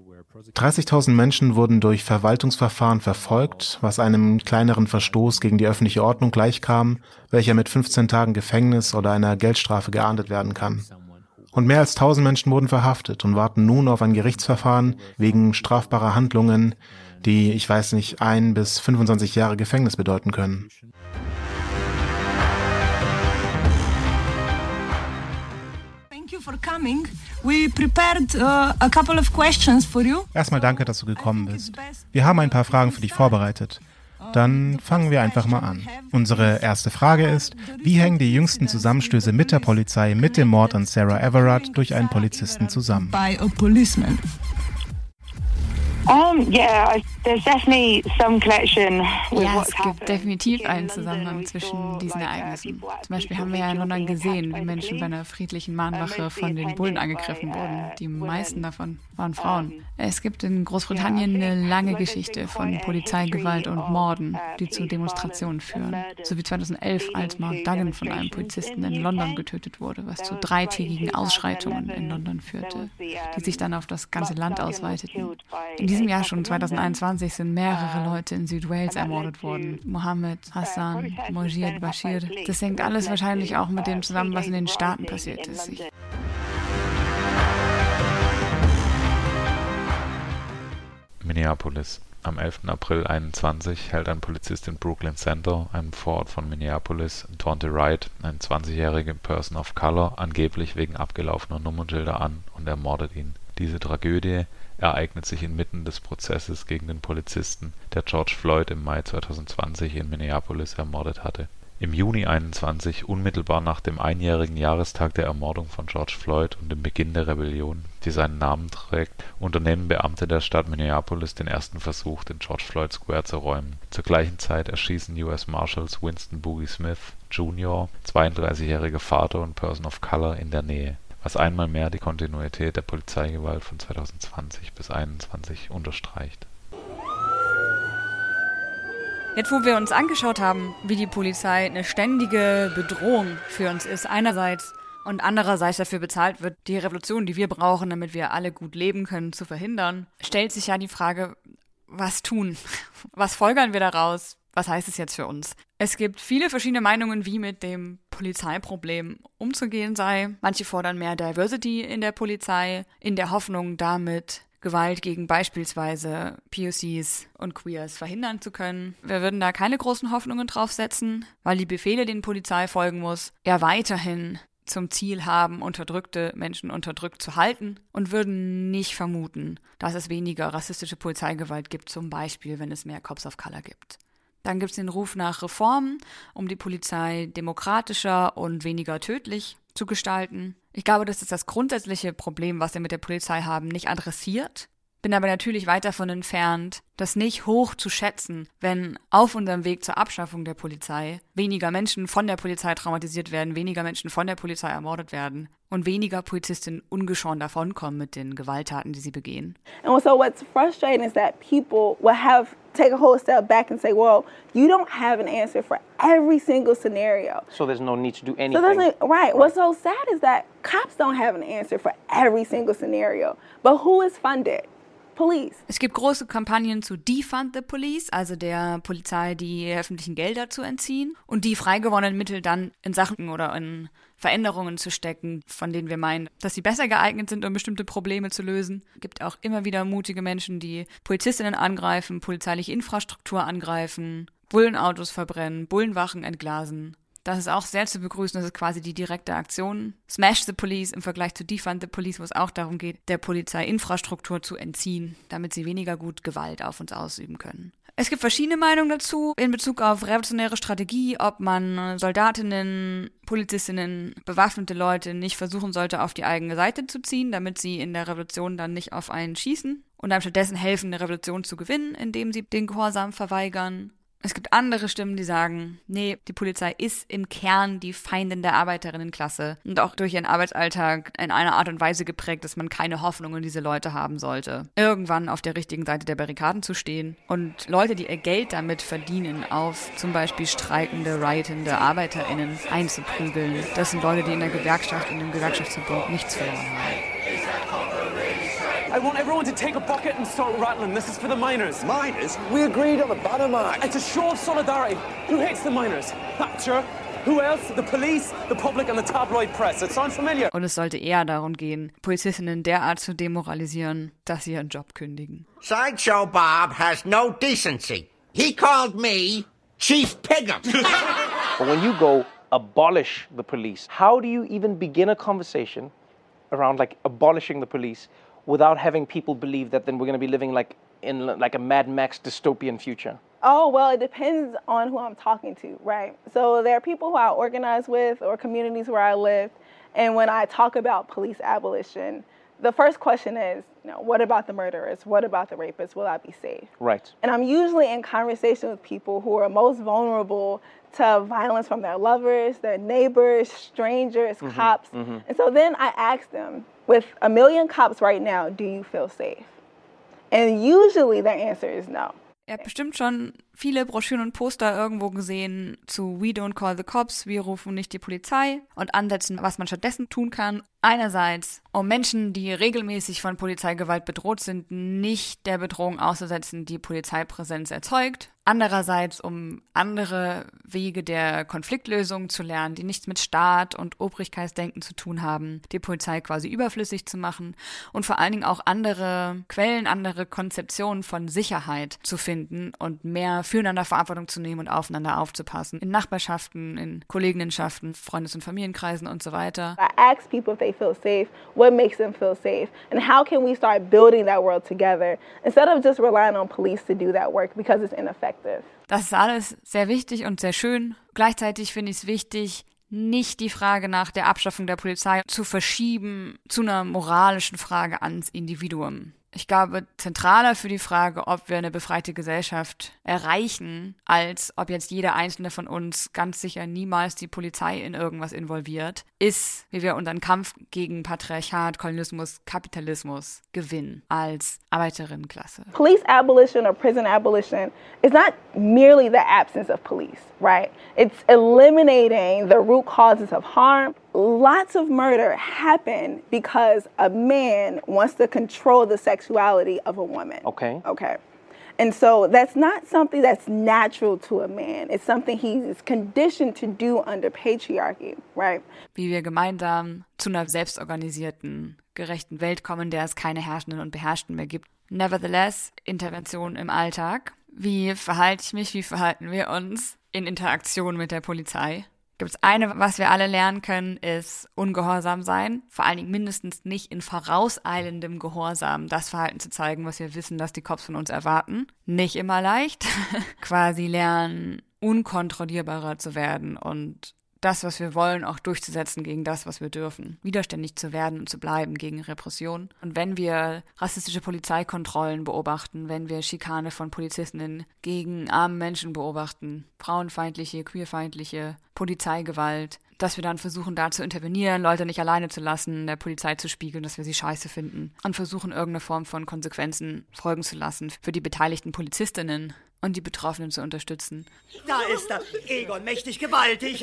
30.000 Menschen wurden durch Verwaltungsverfahren verfolgt, was einem kleineren Verstoß gegen die öffentliche Ordnung gleichkam, welcher mit 15 Tagen Gefängnis oder einer Geldstrafe geahndet werden kann. Und mehr als 1000 Menschen wurden verhaftet und warten nun auf ein Gerichtsverfahren wegen strafbarer Handlungen, die, ich weiß nicht, ein bis 25 Jahre Gefängnis bedeuten können. Uh, Erstmal danke, dass du gekommen bist. Wir haben ein paar Fragen für dich vorbereitet. Dann fangen wir einfach mal an. Unsere erste Frage ist, wie hängen die jüngsten Zusammenstöße mit der Polizei mit dem Mord an Sarah Everard durch einen Polizisten zusammen? Um, yeah, there's definitely some connection with ja, es gibt definitiv einen Zusammenhang zwischen diesen Ereignissen. Zum Beispiel haben wir ja in London gesehen, wie Menschen bei einer friedlichen Mahnwache von den Bullen angegriffen wurden. Die meisten davon waren Frauen. Es gibt in Großbritannien eine lange Geschichte von Polizeigewalt und Morden, die zu Demonstrationen führen. So wie 2011, als Mark Duggan von einem Polizisten in London getötet wurde, was zu dreitägigen Ausschreitungen in London führte, die sich dann auf das ganze Land ausweiteten. In diesem Jahr schon 2021 sind mehrere Leute in Südwales ermordet worden. Mohammed, Hassan, Mojid, Bashir. Das hängt alles wahrscheinlich auch mit dem zusammen, was in den Staaten passiert ist. Ich Minneapolis. Am 11. April 21 hält ein Polizist in Brooklyn Center, einem Vorort von Minneapolis, Taunte Wright, einen 20-jährigen Person of Color, angeblich wegen abgelaufener Nummernschilder an und ermordet ihn. Diese Tragödie ereignet sich inmitten des Prozesses gegen den Polizisten, der George Floyd im Mai 2020 in Minneapolis ermordet hatte im Juni 21, unmittelbar nach dem einjährigen Jahrestag der Ermordung von George Floyd und dem Beginn der Rebellion, die seinen Namen trägt, unternehmen Beamte der Stadt Minneapolis den ersten Versuch, den George Floyd Square zu räumen. Zur gleichen Zeit erschießen US Marshals Winston Boogie Smith Jr., 32-jähriger Vater und Person of Color, in der Nähe, was einmal mehr die Kontinuität der Polizeigewalt von 2020 bis 2021 unterstreicht Jetzt, wo wir uns angeschaut haben, wie die Polizei eine ständige Bedrohung für uns ist, einerseits und andererseits dafür bezahlt wird, die Revolution, die wir brauchen, damit wir alle gut leben können, zu verhindern, stellt sich ja die Frage, was tun? Was folgern wir daraus? Was heißt es jetzt für uns? Es gibt viele verschiedene Meinungen, wie mit dem Polizeiproblem umzugehen sei. Manche fordern mehr Diversity in der Polizei, in der Hoffnung, damit Gewalt gegen beispielsweise POCs und Queers verhindern zu können. Wir würden da keine großen Hoffnungen draufsetzen, weil die Befehle, denen Polizei folgen muss, ja weiterhin zum Ziel haben, unterdrückte Menschen unterdrückt zu halten und würden nicht vermuten, dass es weniger rassistische Polizeigewalt gibt, zum Beispiel wenn es mehr Cops of Color gibt. Dann gibt es den Ruf nach Reformen, um die Polizei demokratischer und weniger tödlich zu gestalten. Ich glaube, das ist das grundsätzliche Problem, was wir mit der Polizei haben, nicht adressiert. Bin aber natürlich weit davon entfernt, das nicht hoch zu schätzen, wenn auf unserem Weg zur Abschaffung der Polizei weniger Menschen von der Polizei traumatisiert werden, weniger Menschen von der Polizei ermordet werden und weniger Polizistinnen ungeschoren davonkommen mit den Gewalttaten, die sie begehen. And so what's frustrating is that people will have take a whole step back and say, well, you don't have an answer for every single scenario. So there's no need to do anything. So there's no, right. What's so sad is that cops don't have an answer for every single scenario. But who is funded? Police. Es gibt große Kampagnen zu Defund the Police, also der Polizei die öffentlichen Gelder zu entziehen und die freigewonnenen Mittel dann in Sachen oder in Veränderungen zu stecken, von denen wir meinen, dass sie besser geeignet sind, um bestimmte Probleme zu lösen. Es gibt auch immer wieder mutige Menschen, die Polizistinnen angreifen, polizeiliche Infrastruktur angreifen, Bullenautos verbrennen, Bullenwachen entglasen. Das ist auch sehr zu begrüßen. Das ist quasi die direkte Aktion. Smash the Police im Vergleich zu Defund the Police, wo es auch darum geht, der Polizei Infrastruktur zu entziehen, damit sie weniger gut Gewalt auf uns ausüben können. Es gibt verschiedene Meinungen dazu in Bezug auf revolutionäre Strategie, ob man Soldatinnen, Polizistinnen, bewaffnete Leute nicht versuchen sollte, auf die eigene Seite zu ziehen, damit sie in der Revolution dann nicht auf einen schießen und einem stattdessen helfen, eine Revolution zu gewinnen, indem sie den Gehorsam verweigern. Es gibt andere Stimmen, die sagen, nee, die Polizei ist im Kern die Feindin der Arbeiterinnenklasse und auch durch ihren Arbeitsalltag in einer Art und Weise geprägt, dass man keine Hoffnung in diese Leute haben sollte, irgendwann auf der richtigen Seite der Barrikaden zu stehen. Und Leute, die ihr Geld damit verdienen, auf zum Beispiel streikende, riotende ArbeiterInnen einzuprügeln, das sind Leute, die in der Gewerkschaft und im Gewerkschaftsverbund nichts verloren haben. I want everyone to take a bucket and start rattling. This is for the miners. Miners? We agreed on a bottom line. It's a show of solidarity. Who hates the miners? Thatcher? Who else? The police, the public and the tabloid press. It sounds familiar. Und es sollte eher darum gehen, Polizistinnen derart zu demoralisieren, dass sie ihren Job kündigen. Sideshow Bob has no decency. He called me Chief Piggum. but when you go abolish the police, how do you even begin a conversation around like abolishing the police without having people believe that then we're going to be living like in like a Mad Max dystopian future? Oh, well, it depends on who I'm talking to, right? So there are people who I organize with or communities where I live. And when I talk about police abolition, the first question is, you know, what about the murderers? What about the rapists? Will I be safe? Right. And I'm usually in conversation with people who are most vulnerable to violence from their lovers, their neighbors, strangers, mm-hmm. cops. Mm-hmm. And so then I ask them, with a million cops right now, do you feel safe? And usually their answer is no. Ihr habt bestimmt schon viele Broschüren und Poster irgendwo gesehen zu We Don't Call the Cops, wir rufen nicht die Polizei und Ansätzen, was man stattdessen tun kann. Einerseits, um Menschen, die regelmäßig von Polizeigewalt bedroht sind, nicht der Bedrohung auszusetzen, die Polizeipräsenz erzeugt. Andererseits, um andere Wege der Konfliktlösung zu lernen, die nichts mit Staat und Obrigkeitsdenken zu tun haben, die Polizei quasi überflüssig zu machen und vor allen Dingen auch andere Quellen, andere Konzeptionen von Sicherheit zu finden und mehr füreinander Verantwortung zu nehmen und aufeinander aufzupassen. In Nachbarschaften, in Kolleginnenschaften, Freundes- und Familienkreisen und so weiter. I ask people if they feel safe, what makes them feel safe, and how can we start building that world together instead of just relying on police to do that work because it's ineffective. Das ist alles sehr wichtig und sehr schön. Gleichzeitig finde ich es wichtig, nicht die Frage nach der Abschaffung der Polizei zu verschieben zu einer moralischen Frage ans Individuum. Ich glaube, zentraler für die Frage, ob wir eine befreite Gesellschaft erreichen, als ob jetzt jeder einzelne von uns ganz sicher niemals die Polizei in irgendwas involviert, ist, wie wir unseren Kampf gegen Patriarchat, Kolonialismus, Kapitalismus gewinnen als Arbeiterinnenklasse. Police abolition or prison abolition is not merely the absence of police, right? It's eliminating the root causes of harm. Lots of murder happen because a man wants to control the sexuality of a woman. Okay. Okay. And so that's not something that's natural to a man. It's something he is conditioned to do under patriarchy, right? Wie wir gemeinsam zu einer selbstorganisierten, gerechten Welt kommen, der es keine Herrschenden und Beherrschten mehr gibt. Nevertheless, Intervention im Alltag. Wie verhalte ich mich, wie verhalten wir uns in Interaktion mit der Polizei? Gibt es eine, was wir alle lernen können, ist ungehorsam sein. Vor allen Dingen mindestens nicht in vorauseilendem Gehorsam das Verhalten zu zeigen, was wir wissen, dass die Cops von uns erwarten. Nicht immer leicht. Quasi lernen, unkontrollierbarer zu werden und das, was wir wollen, auch durchzusetzen gegen das, was wir dürfen. Widerständig zu werden und zu bleiben gegen Repression. Und wenn wir rassistische Polizeikontrollen beobachten, wenn wir Schikane von Polizistinnen gegen arme Menschen beobachten, frauenfeindliche, queerfeindliche Polizeigewalt, dass wir dann versuchen, da zu intervenieren, Leute nicht alleine zu lassen, der Polizei zu spiegeln, dass wir sie scheiße finden und versuchen, irgendeine Form von Konsequenzen folgen zu lassen für die beteiligten Polizistinnen und die Betroffenen zu unterstützen. Da ist er, Egon, mächtig gewaltig.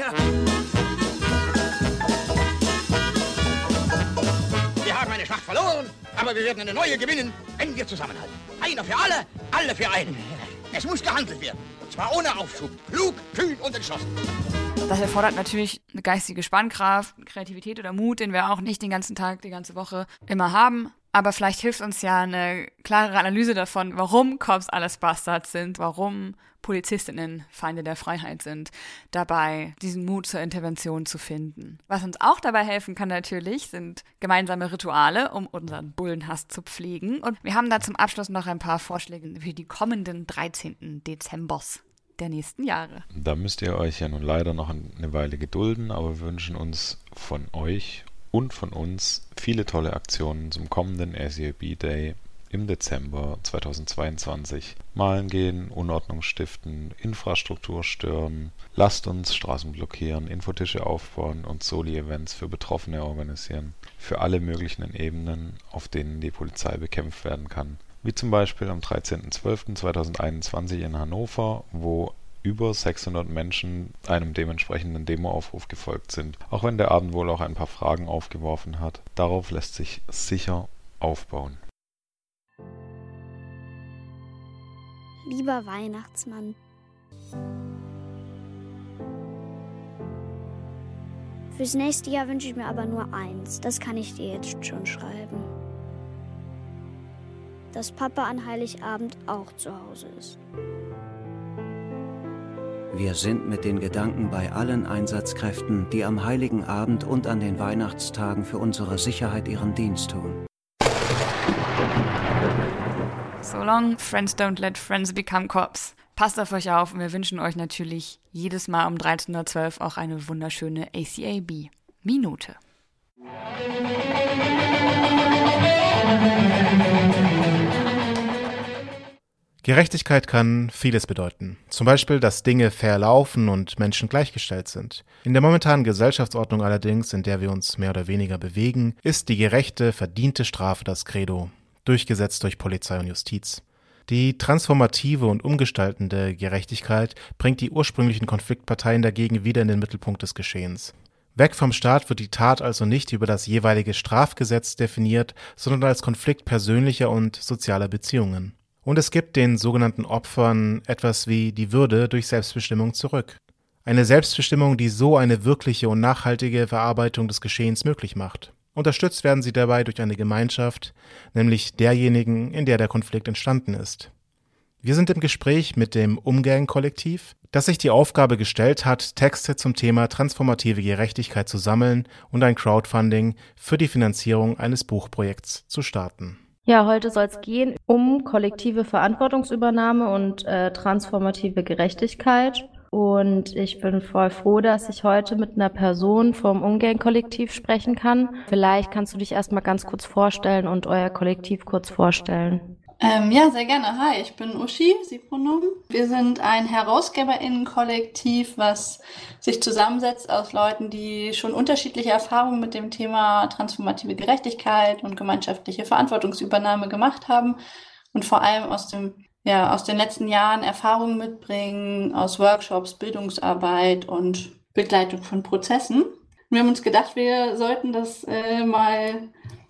Wir haben eine Schlacht verloren, aber wir werden eine neue gewinnen, wenn wir zusammenhalten. Einer für alle, alle für einen. Es muss gehandelt werden. Und zwar ohne Aufschub. Klug, kühn und entschlossen. Das erfordert natürlich eine geistige Spannkraft, Kreativität oder Mut, den wir auch nicht den ganzen Tag, die ganze Woche immer haben. Aber vielleicht hilft uns ja eine klarere Analyse davon, warum Cops alles Bastards sind, warum Polizistinnen Feinde der Freiheit sind, dabei diesen Mut zur Intervention zu finden. Was uns auch dabei helfen kann natürlich, sind gemeinsame Rituale, um unseren Bullenhass zu pflegen. Und wir haben da zum Abschluss noch ein paar Vorschläge für die kommenden 13. Dezembers der nächsten Jahre. Da müsst ihr euch ja nun leider noch eine Weile gedulden, aber wir wünschen uns von euch und von uns viele tolle Aktionen zum kommenden ACAB Day im Dezember 2022. Malen gehen, Unordnung stiften, Infrastruktur stören, lasst uns Straßen blockieren, Infotische aufbauen und Soli-Events für Betroffene organisieren. Für alle möglichen Ebenen, auf denen die Polizei bekämpft werden kann. Wie zum Beispiel am 13.12.2021 in Hannover, wo über 600 Menschen einem dementsprechenden Demoaufruf gefolgt sind, auch wenn der Abend wohl auch ein paar Fragen aufgeworfen hat. Darauf lässt sich sicher aufbauen. Lieber Weihnachtsmann, fürs nächste Jahr wünsche ich mir aber nur eins, das kann ich dir jetzt schon schreiben. Dass Papa an Heiligabend auch zu Hause ist. Wir sind mit den Gedanken bei allen Einsatzkräften, die am heiligen Abend und an den Weihnachtstagen für unsere Sicherheit ihren Dienst tun. So long, friends don't let friends become cops. Passt auf euch auf und wir wünschen euch natürlich jedes Mal um 13.12 Uhr auch eine wunderschöne ACAB-Minute. Gerechtigkeit kann vieles bedeuten. Zum Beispiel, dass Dinge fair laufen und Menschen gleichgestellt sind. In der momentanen Gesellschaftsordnung allerdings, in der wir uns mehr oder weniger bewegen, ist die gerechte, verdiente Strafe das Credo, durchgesetzt durch Polizei und Justiz. Die transformative und umgestaltende Gerechtigkeit bringt die ursprünglichen Konfliktparteien dagegen wieder in den Mittelpunkt des Geschehens. Weg vom Staat wird die Tat also nicht über das jeweilige Strafgesetz definiert, sondern als Konflikt persönlicher und sozialer Beziehungen. Und es gibt den sogenannten Opfern etwas wie die Würde durch Selbstbestimmung zurück. Eine Selbstbestimmung, die so eine wirkliche und nachhaltige Verarbeitung des Geschehens möglich macht. Unterstützt werden sie dabei durch eine Gemeinschaft, nämlich derjenigen, in der der Konflikt entstanden ist. Wir sind im Gespräch mit dem Umgang-Kollektiv, das sich die Aufgabe gestellt hat, Texte zum Thema transformative Gerechtigkeit zu sammeln und ein Crowdfunding für die Finanzierung eines Buchprojekts zu starten. Ja, heute soll es gehen um kollektive Verantwortungsübernahme und äh, transformative Gerechtigkeit. Und ich bin voll froh, dass ich heute mit einer Person vom Umgang-Kollektiv sprechen kann. Vielleicht kannst du dich erstmal ganz kurz vorstellen und euer Kollektiv kurz vorstellen. Ähm, ja, sehr gerne. Hi, ich bin Uschi, Sie-Pronomen. Wir sind ein HerausgeberInnen-Kollektiv, was sich zusammensetzt aus Leuten, die schon unterschiedliche Erfahrungen mit dem Thema transformative Gerechtigkeit und gemeinschaftliche Verantwortungsübernahme gemacht haben und vor allem aus dem ja, aus den letzten Jahren Erfahrungen mitbringen, aus Workshops, Bildungsarbeit und Begleitung von Prozessen. Wir haben uns gedacht, wir sollten das äh, mal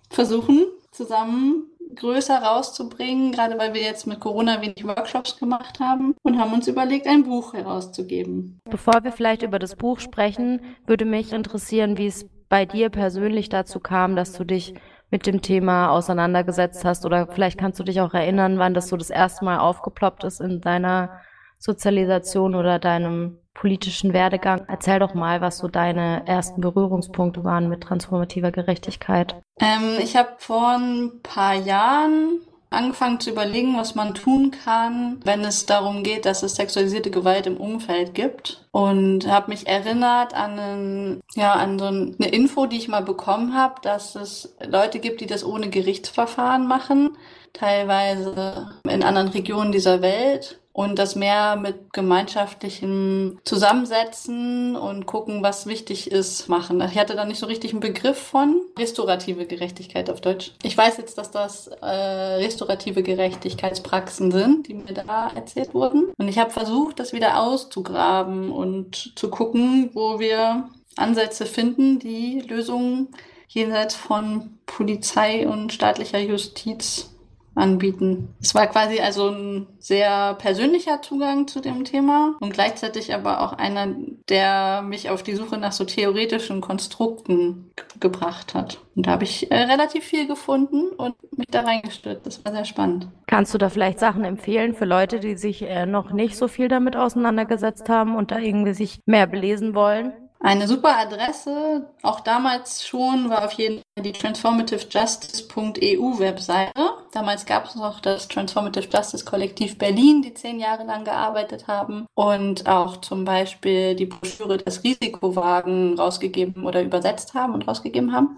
versuchen, zusammen größer rauszubringen, gerade weil wir jetzt mit Corona wenig Workshops gemacht haben und haben uns überlegt, ein Buch herauszugeben. Bevor wir vielleicht über das Buch sprechen, würde mich interessieren, wie es bei dir persönlich dazu kam, dass du dich mit dem Thema auseinandergesetzt hast oder vielleicht kannst du dich auch erinnern, wann das so das erste Mal aufgeploppt ist in deiner Sozialisation oder deinem politischen Werdegang. Erzähl doch mal, was so deine ersten Berührungspunkte waren mit transformativer Gerechtigkeit. Ähm, ich habe vor ein paar Jahren angefangen zu überlegen, was man tun kann, wenn es darum geht, dass es sexualisierte Gewalt im Umfeld gibt. Und habe mich erinnert an, einen, ja, an so eine Info, die ich mal bekommen habe, dass es Leute gibt, die das ohne Gerichtsverfahren machen, teilweise in anderen Regionen dieser Welt und das mehr mit gemeinschaftlichem Zusammensetzen und gucken, was wichtig ist, machen. Ich hatte da nicht so richtig einen Begriff von restaurative Gerechtigkeit auf Deutsch. Ich weiß jetzt, dass das äh, restaurative Gerechtigkeitspraxen sind, die mir da erzählt wurden. Und ich habe versucht, das wieder auszugraben und zu gucken, wo wir Ansätze finden, die Lösungen jenseits von Polizei und staatlicher Justiz anbieten. Es war quasi also ein sehr persönlicher Zugang zu dem Thema und gleichzeitig aber auch einer, der mich auf die Suche nach so theoretischen Konstrukten gebracht hat. Und da habe ich äh, relativ viel gefunden und mich da reingestürzt. Das war sehr spannend. Kannst du da vielleicht Sachen empfehlen für Leute, die sich äh, noch nicht so viel damit auseinandergesetzt haben und da irgendwie sich mehr belesen wollen? Eine super Adresse, auch damals schon, war auf jeden Fall die transformativejustice.eu Webseite. Damals gab es noch das Transformative Justice Kollektiv Berlin, die zehn Jahre lang gearbeitet haben und auch zum Beispiel die Broschüre Das Risikowagen rausgegeben oder übersetzt haben und rausgegeben haben.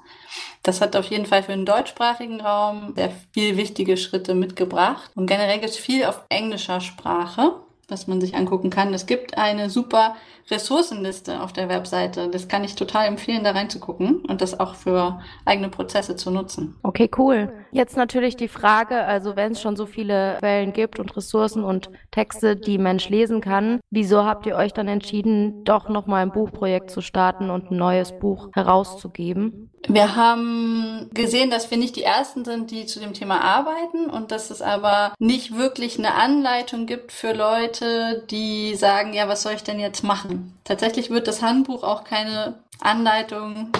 Das hat auf jeden Fall für den deutschsprachigen Raum sehr viel wichtige Schritte mitgebracht. Und generell gibt es viel auf englischer Sprache was man sich angucken kann. Es gibt eine super Ressourcenliste auf der Webseite. Das kann ich total empfehlen, da reinzugucken und das auch für eigene Prozesse zu nutzen. Okay, cool. Jetzt natürlich die Frage, also wenn es schon so viele Quellen gibt und Ressourcen und Texte, die Mensch lesen kann, wieso habt ihr euch dann entschieden, doch nochmal ein Buchprojekt zu starten und ein neues Buch herauszugeben? Wir haben gesehen, dass wir nicht die Ersten sind, die zu dem Thema arbeiten und dass es aber nicht wirklich eine Anleitung gibt für Leute, die sagen, ja, was soll ich denn jetzt machen? Tatsächlich wird das Handbuch auch keine Anleitung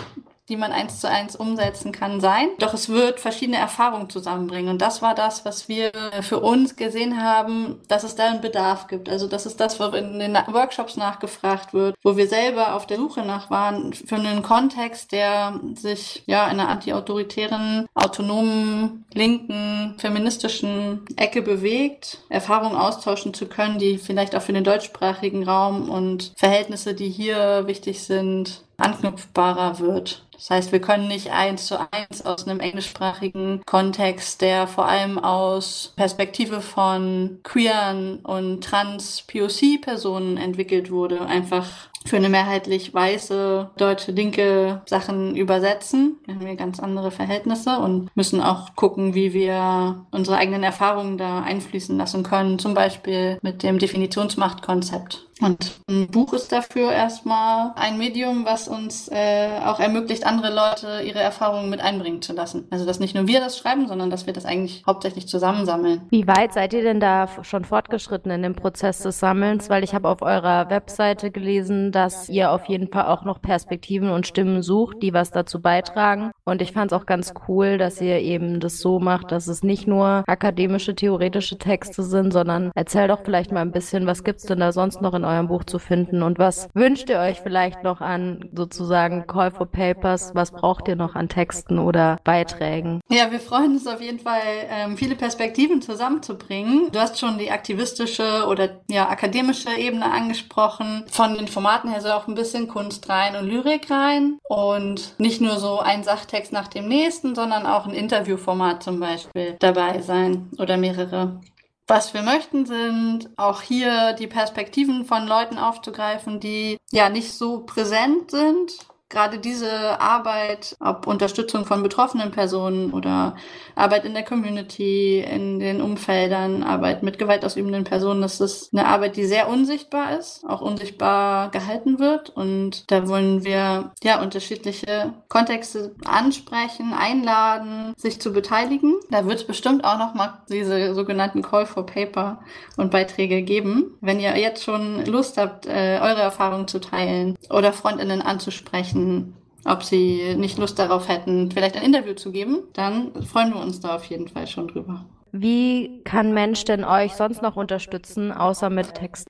die man eins zu eins umsetzen kann, sein. Doch es wird verschiedene Erfahrungen zusammenbringen. Und das war das, was wir für uns gesehen haben, dass es da einen Bedarf gibt. Also das ist das, wo in den Workshops nachgefragt wird, wo wir selber auf der Suche nach waren, für einen Kontext, der sich ja in einer antiautoritären, autonomen, linken, feministischen Ecke bewegt, Erfahrungen austauschen zu können, die vielleicht auch für den deutschsprachigen Raum und Verhältnisse, die hier wichtig sind, anknüpfbarer wird. Das heißt, wir können nicht eins zu eins aus einem englischsprachigen Kontext, der vor allem aus Perspektive von queeren und trans-POC-Personen entwickelt wurde, einfach für eine mehrheitlich weiße deutsche linke Sachen übersetzen. Wir haben hier ganz andere Verhältnisse und müssen auch gucken, wie wir unsere eigenen Erfahrungen da einfließen lassen können. Zum Beispiel mit dem Definitionsmachtkonzept. Und ein Buch ist dafür erstmal ein Medium, was uns äh, auch ermöglicht, andere Leute ihre Erfahrungen mit einbringen zu lassen. Also dass nicht nur wir das schreiben, sondern dass wir das eigentlich hauptsächlich zusammensammeln. Wie weit seid ihr denn da schon fortgeschritten in dem Prozess des Sammelns? Weil ich habe auf eurer Webseite gelesen, dass ihr auf jeden Fall auch noch Perspektiven und Stimmen sucht, die was dazu beitragen. Und ich fand es auch ganz cool, dass ihr eben das so macht, dass es nicht nur akademische, theoretische Texte sind, sondern erzähl doch vielleicht mal ein bisschen, was gibt's denn da sonst noch in eurem Buch zu finden und was wünscht ihr euch vielleicht noch an sozusagen Call for Papers? Was braucht ihr noch an Texten oder Beiträgen? Ja, wir freuen uns auf jeden Fall, ähm, viele Perspektiven zusammenzubringen. Du hast schon die aktivistische oder ja akademische Ebene angesprochen. Von den Formaten her soll auch ein bisschen Kunst rein und Lyrik rein und nicht nur so ein Sachtext nach dem nächsten, sondern auch ein Interviewformat zum Beispiel dabei sein oder mehrere. Was wir möchten, sind auch hier die Perspektiven von Leuten aufzugreifen, die ja nicht so präsent sind gerade diese Arbeit, ob Unterstützung von betroffenen Personen oder Arbeit in der Community, in den Umfeldern, Arbeit mit gewaltausübenden Personen, das ist eine Arbeit, die sehr unsichtbar ist, auch unsichtbar gehalten wird. Und da wollen wir ja unterschiedliche Kontexte ansprechen, einladen, sich zu beteiligen. Da wird es bestimmt auch nochmal diese sogenannten Call for Paper und Beiträge geben. Wenn ihr jetzt schon Lust habt, äh, eure Erfahrungen zu teilen oder Freundinnen anzusprechen, sprechen, ob sie nicht Lust darauf hätten, vielleicht ein Interview zu geben, dann freuen wir uns da auf jeden Fall schon drüber. Wie kann Mensch denn euch sonst noch unterstützen, außer mit Text?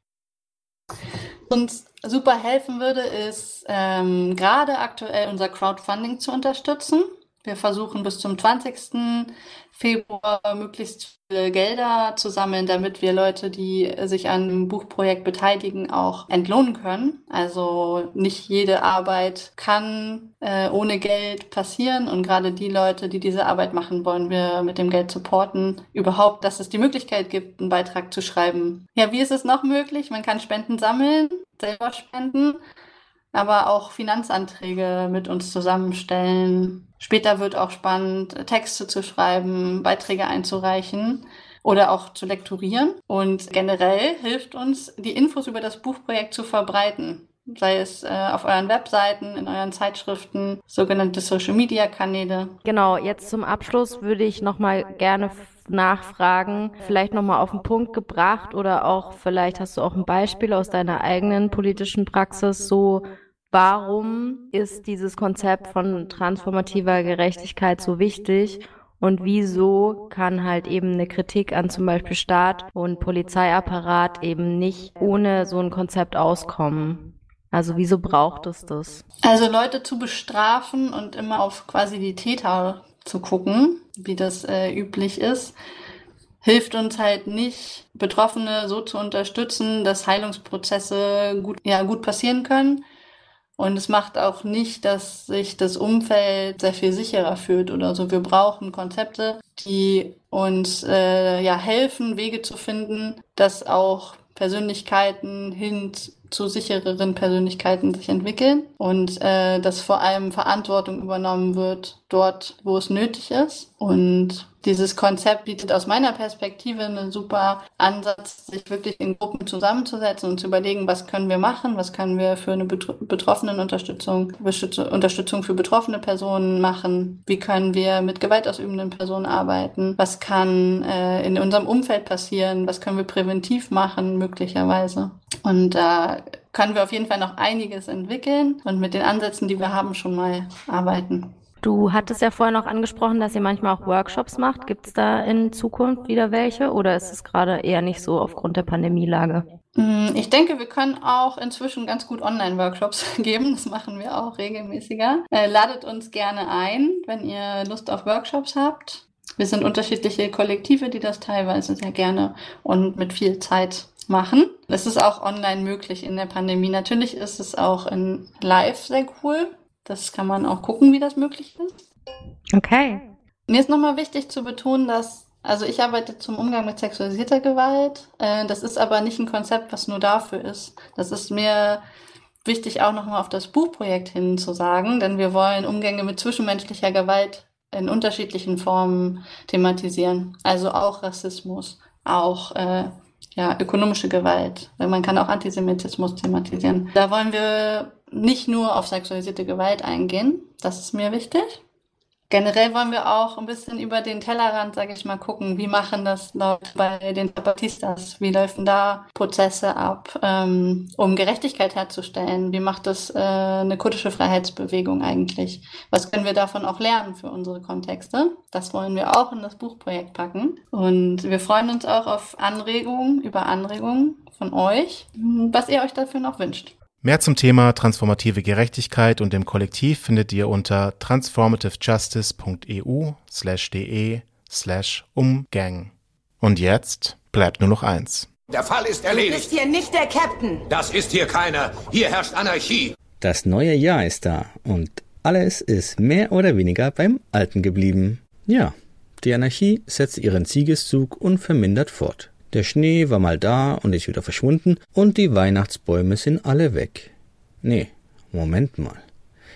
Uns super helfen würde, ist ähm, gerade aktuell unser Crowdfunding zu unterstützen. Wir versuchen bis zum 20. Februar möglichst viele Gelder zu sammeln, damit wir Leute, die sich an einem Buchprojekt beteiligen, auch entlohnen können. Also nicht jede Arbeit kann äh, ohne Geld passieren und gerade die Leute, die diese Arbeit machen, wollen wir mit dem Geld supporten. Überhaupt, dass es die Möglichkeit gibt, einen Beitrag zu schreiben. Ja, wie ist es noch möglich? Man kann Spenden sammeln, selber spenden aber auch Finanzanträge mit uns zusammenstellen. Später wird auch spannend, Texte zu schreiben, Beiträge einzureichen oder auch zu lektorieren. Und generell hilft uns, die Infos über das Buchprojekt zu verbreiten. Sei es äh, auf euren Webseiten, in euren Zeitschriften, sogenannte Social-Media-Kanäle. Genau, jetzt zum Abschluss würde ich nochmal gerne nachfragen, vielleicht nochmal auf den Punkt gebracht oder auch vielleicht hast du auch ein Beispiel aus deiner eigenen politischen Praxis, so warum ist dieses Konzept von transformativer Gerechtigkeit so wichtig und wieso kann halt eben eine Kritik an zum Beispiel Staat und Polizeiapparat eben nicht ohne so ein Konzept auskommen? Also wieso braucht es das? Also Leute zu bestrafen und immer auf quasi die Täter zu gucken, wie das äh, üblich ist, hilft uns halt nicht, Betroffene so zu unterstützen, dass Heilungsprozesse gut, ja, gut passieren können. Und es macht auch nicht, dass sich das Umfeld sehr viel sicherer fühlt oder so. Wir brauchen Konzepte, die uns äh, ja helfen, Wege zu finden, dass auch Persönlichkeiten hin zu sichereren Persönlichkeiten sich entwickeln und äh, dass vor allem Verantwortung übernommen wird dort, wo es nötig ist. Und dieses Konzept bietet aus meiner Perspektive einen super Ansatz, sich wirklich in Gruppen zusammenzusetzen und zu überlegen, was können wir machen, was können wir für eine Betroffenenunterstützung, Unterstützung für betroffene Personen machen, wie können wir mit gewaltausübenden Personen arbeiten, was kann äh, in unserem Umfeld passieren, was können wir präventiv machen möglicherweise. Und da können wir auf jeden Fall noch einiges entwickeln und mit den Ansätzen, die wir haben, schon mal arbeiten. Du hattest ja vorher noch angesprochen, dass ihr manchmal auch Workshops macht. Gibt es da in Zukunft wieder welche oder ist es gerade eher nicht so aufgrund der Pandemielage? Mm, ich denke, wir können auch inzwischen ganz gut Online-Workshops geben. Das machen wir auch regelmäßiger. Äh, ladet uns gerne ein, wenn ihr Lust auf Workshops habt. Wir sind unterschiedliche Kollektive, die das teilweise sehr gerne und mit viel Zeit machen. Es ist auch online möglich in der Pandemie. Natürlich ist es auch in Live sehr cool. Das kann man auch gucken, wie das möglich ist. Okay. Mir ist nochmal wichtig zu betonen, dass, also ich arbeite zum Umgang mit sexualisierter Gewalt. Äh, das ist aber nicht ein Konzept, was nur dafür ist. Das ist mehr wichtig auch nochmal auf das Buchprojekt hin zu sagen, denn wir wollen Umgänge mit zwischenmenschlicher Gewalt in unterschiedlichen Formen thematisieren. Also auch Rassismus, auch äh, ja, ökonomische Gewalt. Man kann auch Antisemitismus thematisieren. Da wollen wir nicht nur auf sexualisierte Gewalt eingehen. Das ist mir wichtig. Generell wollen wir auch ein bisschen über den Tellerrand, sage ich mal, gucken. Wie machen das Leute bei den Zapatistas? Wie laufen da Prozesse ab, ähm, um Gerechtigkeit herzustellen? Wie macht das äh, eine kurdische Freiheitsbewegung eigentlich? Was können wir davon auch lernen für unsere Kontexte? Das wollen wir auch in das Buchprojekt packen. Und wir freuen uns auch auf Anregungen, über Anregungen von euch, was ihr euch dafür noch wünscht. Mehr zum Thema transformative Gerechtigkeit und dem Kollektiv findet ihr unter transformativejustice.eu slash de slash umgang. Und jetzt bleibt nur noch eins. Der Fall ist Du erledigt. bist hier nicht der Captain. Das ist hier keiner. Hier herrscht Anarchie. Das neue Jahr ist da und alles ist mehr oder weniger beim Alten geblieben. Ja, die Anarchie setzt ihren Siegeszug unvermindert fort. Der Schnee war mal da und ist wieder verschwunden und die Weihnachtsbäume sind alle weg. Nee, Moment mal.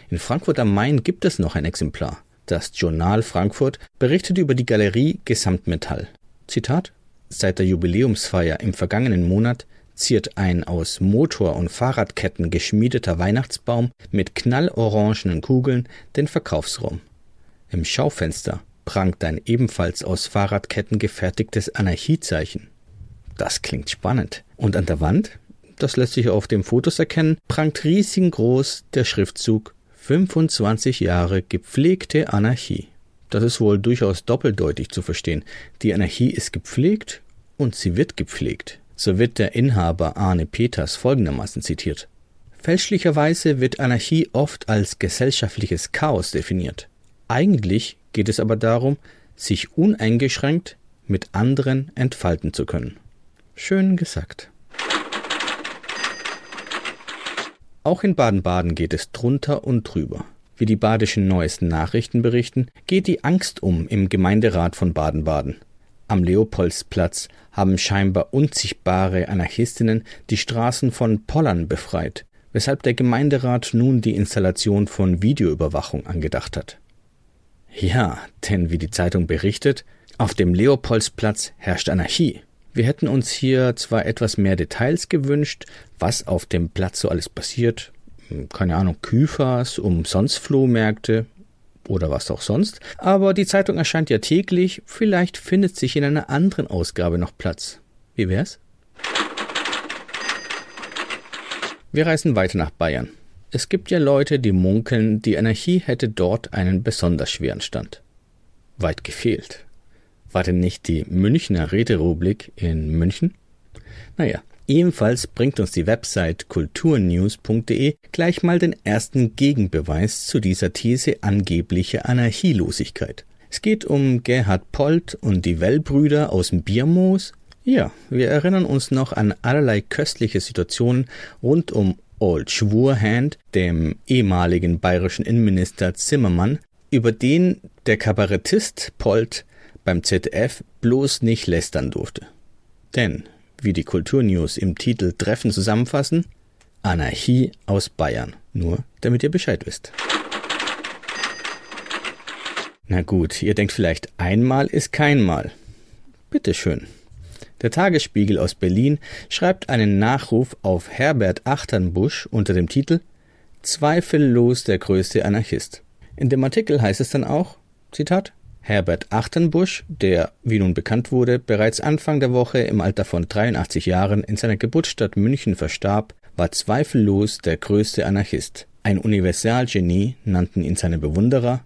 In Frankfurt am Main gibt es noch ein Exemplar. Das Journal Frankfurt berichtet über die Galerie Gesamtmetall. Zitat Seit der Jubiläumsfeier im vergangenen Monat ziert ein aus Motor- und Fahrradketten geschmiedeter Weihnachtsbaum mit knallorangenen Kugeln den Verkaufsraum. Im Schaufenster prangt ein ebenfalls aus Fahrradketten gefertigtes Anarchiezeichen. Das klingt spannend. Und an der Wand, das lässt sich auf den Fotos erkennen, prangt riesengroß der Schriftzug 25 Jahre gepflegte Anarchie. Das ist wohl durchaus doppeldeutig zu verstehen. Die Anarchie ist gepflegt und sie wird gepflegt. So wird der Inhaber Arne Peters folgendermaßen zitiert. Fälschlicherweise wird Anarchie oft als gesellschaftliches Chaos definiert. Eigentlich geht es aber darum, sich uneingeschränkt mit anderen entfalten zu können. Schön gesagt. Auch in Baden-Baden geht es drunter und drüber. Wie die badischen neuesten Nachrichten berichten, geht die Angst um im Gemeinderat von Baden-Baden. Am Leopoldsplatz haben scheinbar unsichtbare Anarchistinnen die Straßen von Pollern befreit, weshalb der Gemeinderat nun die Installation von Videoüberwachung angedacht hat. Ja, denn wie die Zeitung berichtet, auf dem Leopoldsplatz herrscht Anarchie. Wir hätten uns hier zwar etwas mehr Details gewünscht, was auf dem Platz so alles passiert, keine Ahnung, Küfers, Umsonst-Flohmärkte oder was auch sonst, aber die Zeitung erscheint ja täglich, vielleicht findet sich in einer anderen Ausgabe noch Platz. Wie wär's? Wir reisen weiter nach Bayern. Es gibt ja Leute, die munkeln, die Anarchie hätte dort einen besonders schweren Stand. Weit gefehlt. War denn nicht die Münchner Räterepublik in München? Naja, ebenfalls bringt uns die Website kulturnews.de gleich mal den ersten Gegenbeweis zu dieser These angeblicher Anarchielosigkeit. Es geht um Gerhard Polt und die Wellbrüder aus dem Biermoos. Ja, wir erinnern uns noch an allerlei köstliche Situationen rund um Old Schwurhand, dem ehemaligen bayerischen Innenminister Zimmermann, über den der Kabarettist Polt beim ZDF bloß nicht lästern durfte. Denn, wie die Kulturnews im Titel Treffen zusammenfassen, Anarchie aus Bayern. Nur damit ihr Bescheid wisst. Na gut, ihr denkt vielleicht, einmal ist kein Mal. Bitteschön. Der Tagesspiegel aus Berlin schreibt einen Nachruf auf Herbert Achternbusch unter dem Titel Zweifellos der größte Anarchist. In dem Artikel heißt es dann auch, Zitat, Herbert Achternbusch, der, wie nun bekannt wurde, bereits Anfang der Woche im Alter von 83 Jahren in seiner Geburtsstadt München verstarb, war zweifellos der größte Anarchist. Ein Universalgenie nannten ihn seine Bewunderer,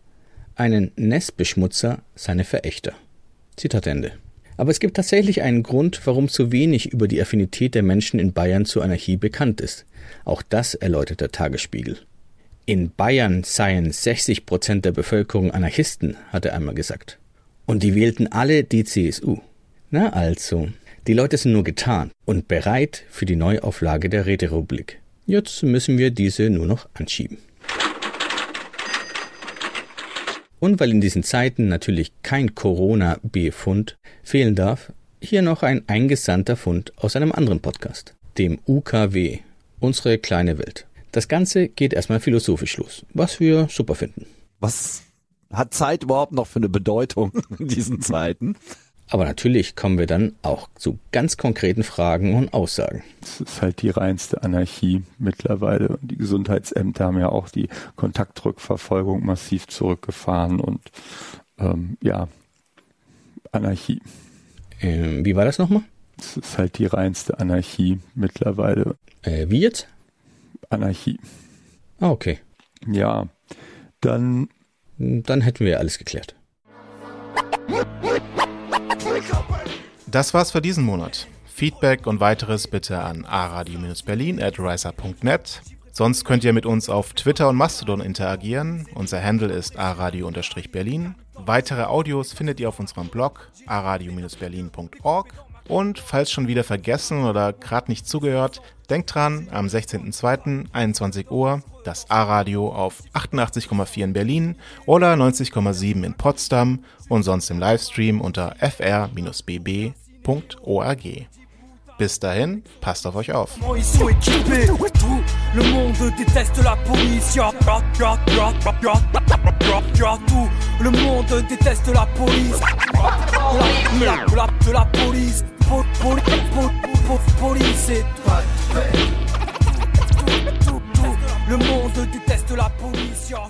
einen Nestbeschmutzer seine Verächter. Zitat Ende. Aber es gibt tatsächlich einen Grund, warum zu wenig über die Affinität der Menschen in Bayern zur Anarchie bekannt ist. Auch das erläutert der Tagesspiegel. In Bayern seien 60 Prozent der Bevölkerung Anarchisten, hat er einmal gesagt. Und die wählten alle die CSU. Na also, die Leute sind nur getan und bereit für die Neuauflage der Räterepublik. Jetzt müssen wir diese nur noch anschieben. Und weil in diesen Zeiten natürlich kein Corona-Befund fehlen darf, hier noch ein eingesandter Fund aus einem anderen Podcast, dem UKW, unsere kleine Welt. Das Ganze geht erstmal philosophisch los, was wir super finden. Was hat Zeit überhaupt noch für eine Bedeutung in diesen Zeiten? Aber natürlich kommen wir dann auch zu ganz konkreten Fragen und Aussagen. Es ist halt die reinste Anarchie mittlerweile. Und die Gesundheitsämter haben ja auch die Kontaktrückverfolgung massiv zurückgefahren und ähm, ja, Anarchie. Ähm, wie war das nochmal? Es ist halt die reinste Anarchie mittlerweile. Äh, wie jetzt? Anarchie. Ah, okay. Ja, dann. Dann hätten wir alles geklärt. Das war's für diesen Monat. Feedback und weiteres bitte an aradio-berlin at riser.net. Sonst könnt ihr mit uns auf Twitter und Mastodon interagieren. Unser Handle ist aradio-berlin. Weitere Audios findet ihr auf unserem Blog aradio-berlin.org. Und falls schon wieder vergessen oder gerade nicht zugehört, denkt dran, am 16.02. 21 Uhr das A-Radio auf 88,4 in Berlin oder 90,7 in Potsdam und sonst im Livestream unter fr-bb.org. Bis dahin, passt auf euch auf. Le monde déteste la police. La la, de la police, po, po, po, po, police et tout, tout, tout, le monde déteste la police. Y'a